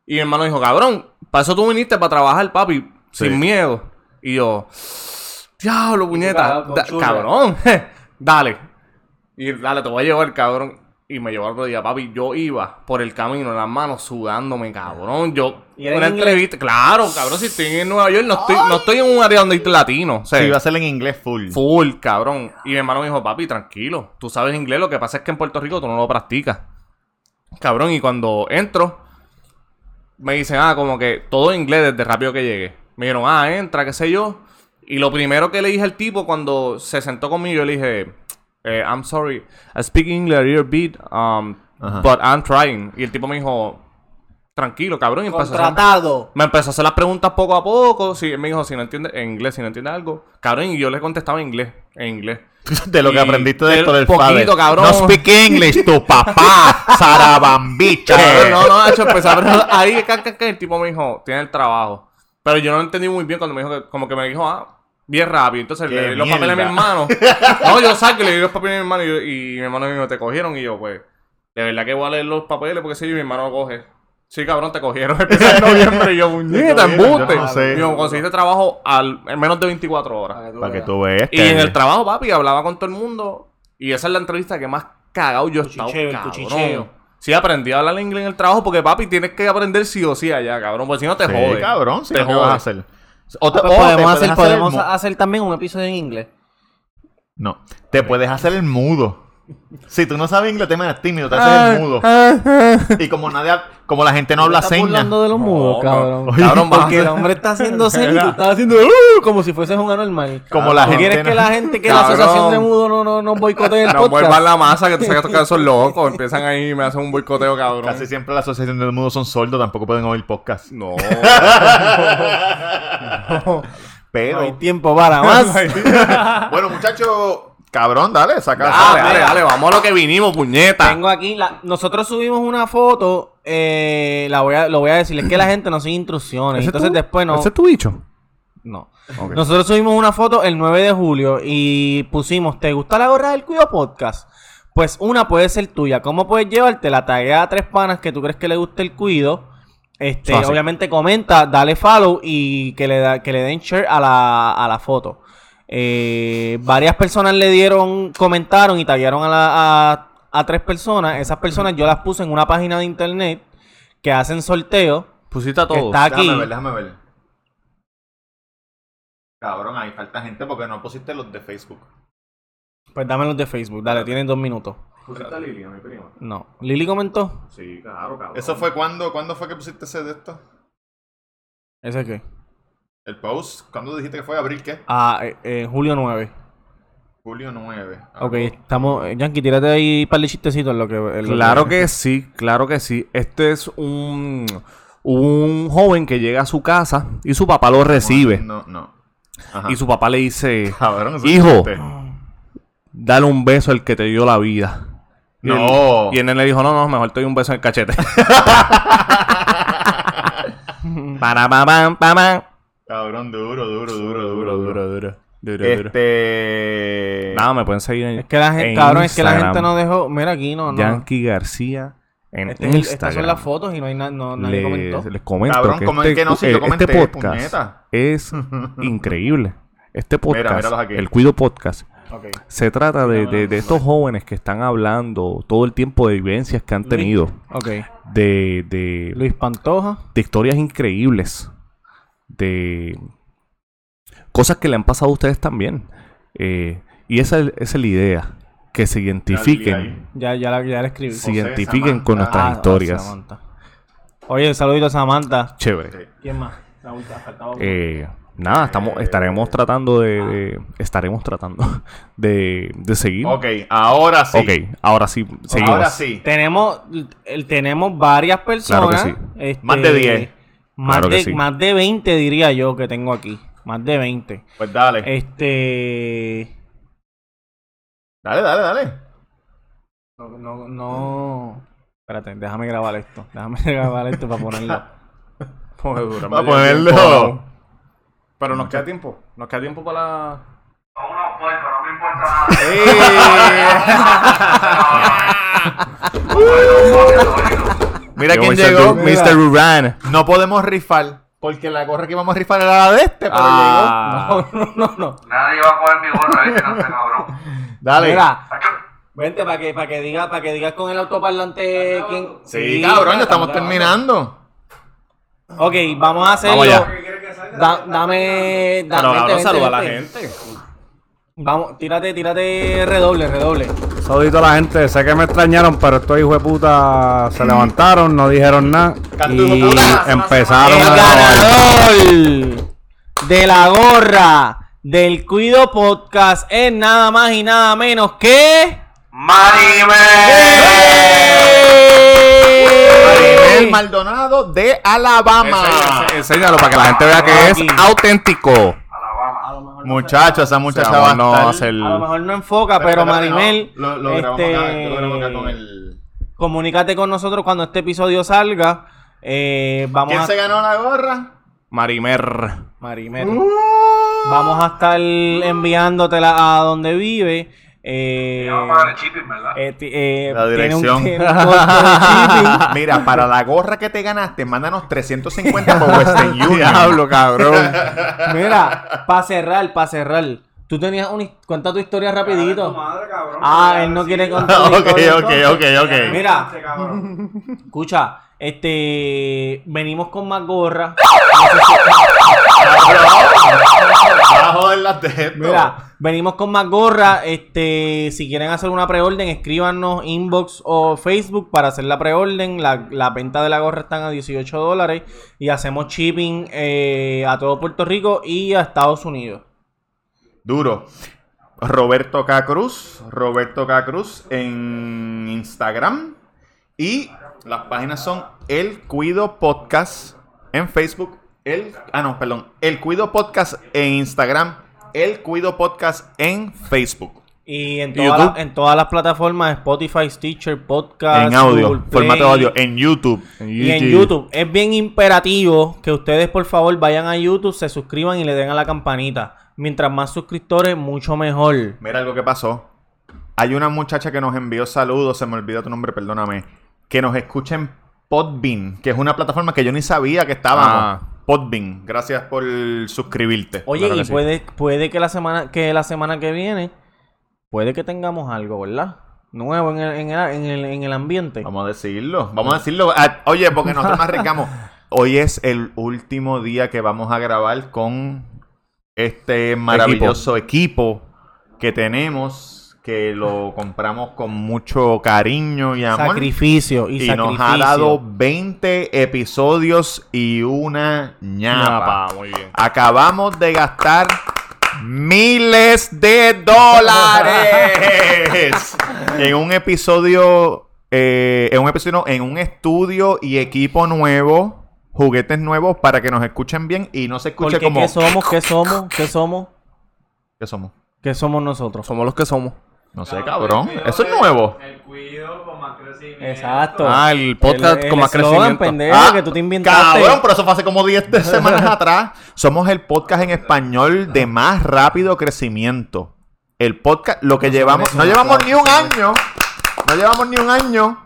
Y mi hermano dijo, cabrón, para eso tú viniste para trabajar, papi, Sí. sin miedo. Y yo, diablo, puñeta, da- cabrón, dale. Y dale, te voy a llevar, cabrón. Y me llevó al otro día, papi. Yo iba por el camino en las manos sudándome, cabrón. Yo, ¿Y era una en entrevista, claro, cabrón, si estoy en Nueva York, no estoy, no estoy en un área donde hay latino. O sea, Sí, iba a ser en inglés full. Full, cabrón. Y mi hermano me dijo, papi, tranquilo. Tú sabes inglés, lo que pasa es que en Puerto Rico tú no lo practicas. Cabrón, y cuando entro, me dicen, ah, como que todo en inglés desde rápido que llegué. Me dijeron, ah, entra, qué sé yo. Y lo primero que le dije al tipo cuando se sentó conmigo, yo le dije, eh, I'm sorry, I speak English a little bit, um, Ajá. but I'm trying. Y el tipo me dijo, tranquilo, cabrón. Y empezó a hacer- Contratado. me empezó a hacer las preguntas poco a poco. Sí, él me dijo, si no entiende en inglés, si no entiende algo. Cabrón, y yo le contestaba en inglés. En inglés. De lo que aprendiste de del esto del poquito, cabrón. No speak English, tu papá, Sarabambicha. Cabrón, no, no, hecho, empezó a preguntar- Ahí, el tipo me dijo, tiene el trabajo. Pero yo no entendí muy bien cuando me dijo, que, como que me dijo, ah, bien rápido. Entonces le di los papeles a mi hermano. No, yo saco y le di los papeles a mi hermano. Y, yo- y mi hermano dijo, te cogieron. Y yo, pues, de verdad que voy a leer los papeles porque si mi hermano lo coge. Sí, cabrón, te cogieron. Empieza en noviembre. Y yo, muñeca, cogieron, yo embuste. no sé. Y yo, conseguiste trabajo al, en menos de 24 horas. Para que tú veas. Y que- en el trabajo, papi, hablaba con todo el mundo. Y esa es la entrevista que más cagado yo he estado, cabrón. cuchicheo. Sí, aprendí a hablar inglés en el trabajo porque, papi, tienes que aprender sí o sí allá, cabrón. Porque si no te Sí, jode. cabrón, sí, te ¿qué jode. vas a hacer? O te, Pues o podemos hacer también un episodio en inglés. No, te puedes hacer el mudo. Si tú no sabes inglés, te metes tímido, te haces Ah, el mudo. Y como nadie, como la gente no habla Estás señas. burlando de los mudos, No, cabrón. Cabrón, vas a Porque el hacer- hombre está haciendo señas y tú estás haciendo "Uh", como si fueses un anormal. Como la ¿Tú gente quieres no- que la gente, que la Cabrón. asociación de mudos no, no, no boicotee el No podcast? muevas la masa que tú sabes que estos son locos. Empiezan ahí y me hacen un boicoteo, cabrón. Casi siempre la asociación de mudos son sordos, tampoco pueden oír podcast. No. Pero, No hay tiempo para más. bueno, muchachos, cabrón, dale, saca. Dale, dale, dale. Vamos a lo que vinimos, puñeta. Tengo aquí, la, nosotros subimos una foto, eh, la voy a, lo voy a decir, es que la gente no sigue instrucciones, ¿Ese entonces tú? después no... ¿Ese es tu bicho? No. Nosotros subimos una foto el 9 de julio y pusimos, ¿te gusta la gorra del Cuido Podcast? Pues una puede ser tuya. ¿Cómo puedes llevarte? La taguea a tres panas que tú crees que le guste el Cuido. Este, Fácil. obviamente comenta, dale follow y que le, da, que le den share a la, a la foto. Eh, varias personas le dieron, comentaron y taguearon a, la, a, a tres personas. Esas personas yo las puse en una página de internet que hacen sorteo. Pusiste a Que todos. está aquí. Déjame ver, déjame ver. Cabrón, ahí falta gente porque no pusiste los de Facebook. Pues dame los de Facebook, dale, tienen dos minutos. ¿Pusiste a Lili, mi prima? No. ¿Lili comentó? Sí, claro, cabrón. ¿Eso fue cuando, cuándo fue que pusiste ese de esto? ¿Ese qué? El post, ¿cuándo dijiste que fue? ¿Abril qué? Ah, eh, eh, julio 9. Julio 9. Ok, estamos... eh, Yankee, tírate ahí un par de chistecitos en lo que... en lo Claro que sí, claro que sí. Este es un, un joven que llega a su casa y su papá lo recibe. No, no. Ajá. Y su papá le dice, Cabrón, eso es hijo, dale un beso al que te dio la vida. Y No. el- Y nene le dijo, no, no, mejor te doy un beso en el cachete. Para, pa, pam, pa, pam. Cabrón, duro, duro, duro, duro, duro. duro. Duro, duro. Este. Nada, me pueden seguir en Es que la gente... en Cabrón, es que la gente no dejó... Mira aquí, no, no. Yankee García en Este Instagram. estas son las fotos y no hay na- no, nadie comentó. les, les comento Cabrón, que, ¿cómo este, es que no? Si eh, yo este comenté, podcast puñeta. es increíble. Este podcast, el Cuido Podcast, se trata de, de- de estos jóvenes que están hablando todo el tiempo de vivencias que han tenido, Ok. de, de, Luis Pantoja. de historias increíbles, de cosas que le han pasado a ustedes también. Eh, y esa, es- esa es la idea, que se identifiquen, Ya, ya, la, ya la escribí. se José, identifiquen con Samantha. nuestras Ah, historias. Samantha. Oye, saludito a Samantha. Chévere. ¿Quién más? La última. Eh, nada, estamos, estaremos tratando de, de- estaremos tratando de, de seguir. Ok, ahora sí. Ok, ahora sí, seguimos. Ahora sí. Tenemos, el- tenemos varias personas. Claro que sí. este, Más de 10. Más, Claro de, sí. más de 20 diría yo que tengo aquí. Más de 20. Pues dale. Este... Dale, dale, dale. No, no, no... Espérate, déjame grabar esto. Déjame grabar esto para ponerlo. Va a ponerlo. Pero nos queda tiempo. Nos queda tiempo para la. Son unos no me importa nada. Mira Llegó quién llegó. Mr. Uran. No podemos rifar. Porque la gorra que íbamos a rifar era la de este, pero Ah. No, no, no, no. Nadie va a coger mi gorra, ¿viste? No sé, cabrón. llegó. Dale. Mira, vente para que, para que digas para que digas con el autoparlante quién. Sí, cabrón, ya estamos terminando. Ok, vamos a hacerlo. Vamos allá. Da- dame, da- Pero ahora saluda a la gente. Vamos, tírate, tírate redoble, redoble. Saludito a la gente, sé que me extrañaron, pero estos hijos de puta se levantaron, no dijeron nada y empezaron El ganador de la gorra del Cuido Podcast es nada más y nada menos que. Maribel ¡Maribel Maldonado de Alabama. Enséñalo para que la gente vea que es auténtico. Muchacho, esa muchacha O va a no estar- hacer- A lo mejor no enfoca, pero, no. Maribel, Lo, lo grabamos este, acá, yo lo grabo acá con el... comunícate con nosotros cuando este episodio salga. Eh, vamos ¿Quién a... se ganó la gorra? Marimer. Marimer. Vamos a estar enviándotela a donde vive. Eh, Vamos a pagar el shipping, ¿verdad? eh, ti- eh, La dirección. tiene un. Mira, para la gorra que te ganaste, mándanos 350 por Western Union. Diablo, cabrón. Mira, para cerrar, para cerrar. Tú tenías una... Cuenta tu historia rapidito. Ah, él no quiere contar ok, historia, ok, entonces. ok, ok. Mira, escucha, este, venimos con más gorras. Mira, venimos con más gorras. Este, si quieren hacer una preorden, escríbanos inbox o Facebook para hacer la preorden. La, la venta de la gorra están a 18 dólares y hacemos shipping eh, a todo Puerto Rico y a Estados Unidos. Duro. Roberto K. Cruz. Roberto K. Cruz en Instagram. Y las páginas son El Cuido Podcast en Facebook. El, ah, no, perdón. El Cuido Podcast en Instagram. El Cuido Podcast en Facebook. Y en, las- en todas las plataformas, Spotify, Stitcher, Podcast, en audio. Google Play, Formato de audio. En YouTube. Y en YouTube. Es bien imperativo que ustedes, por favor, vayan a YouTube, se suscriban y le den a la campanita. Mientras más suscriptores, mucho mejor. Mira algo que pasó. Hay una muchacha que nos envió saludos, se me olvidó tu nombre, perdóname. Que nos escucha en Podbean, que es una plataforma que yo ni sabía que estábamos. Ah. Podbean, gracias por suscribirte. Oye, Claro y sí. puede, puede que la semana que la semana que viene, puede que tengamos algo, ¿verdad? Nuevo en el, en el, en el, en el ambiente. Vamos a decirlo, vamos a decirlo. Ah, oye, porque nosotros nos arriesgamos. Hoy es el último día que vamos a grabar con este maravilloso equipo, que tenemos, que lo compramos con mucho cariño y amor. Sacrificio y, y sacrificio. nos ha dado 20 episodios y una ñapa. Ñapa, muy bien. Acabamos de gastar miles de dólares en un episodio, eh, en un episodio, no, en un estudio y equipo nuevo, juguetes nuevos para que nos escuchen bien y no se escuche Porque como ¿qué somos? ¿Qué somos? ¿Qué somos? ¿Qué somos? ¿Qué somos nosotros? Somos los que somos. No sé, cabrón. Eso es nuevo. Exacto. Ah, el podcast El- con el más crecimiento. pendejo, Ah, que tú te inventaste. Cabrón, pero eso fue hace como 10 de semanas atrás. Somos el podcast en español de más rápido crecimiento. El podcast, lo que llevamos, no llevamos ni un año. No llevamos ni un año.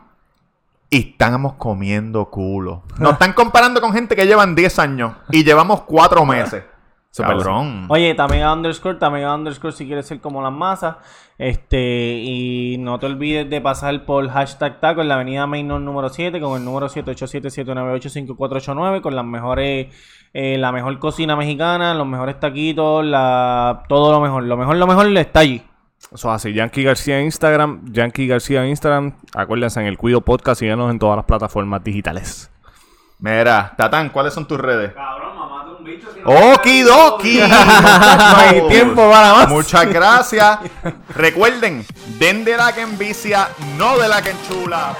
y estamos comiendo culo. Nos están comparando con gente que llevan 10 años y llevamos 4 meses. Cabrón. Oye, Tamega underscore, Tamega underscore si quieres ser como las masas. Este, y no te olvides de pasar por hashtag taco en la avenida Mainor número 7 con el número 787-798-5489 con las mejores, eh, la mejor cocina mexicana, los mejores taquitos, la, todo lo mejor. Lo mejor, lo mejor está allí. Eso es así. Yankee García en Instagram. Yankee García en Instagram. Acuérdense en el Cuido Podcast. Síganos en todas las plataformas digitales. Mira, Tatán, ¿cuáles son tus redes? Cabrón, Okidoki. No hay tiempo para más. Muchas gracias. Recuerden, den de la que envicia, no de la que enchula.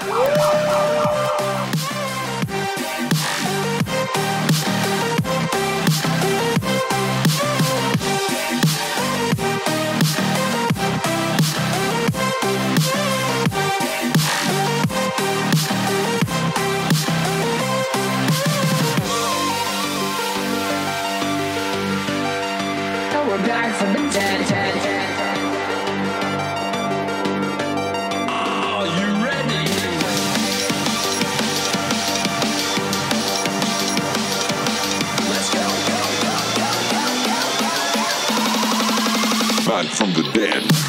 From the dead.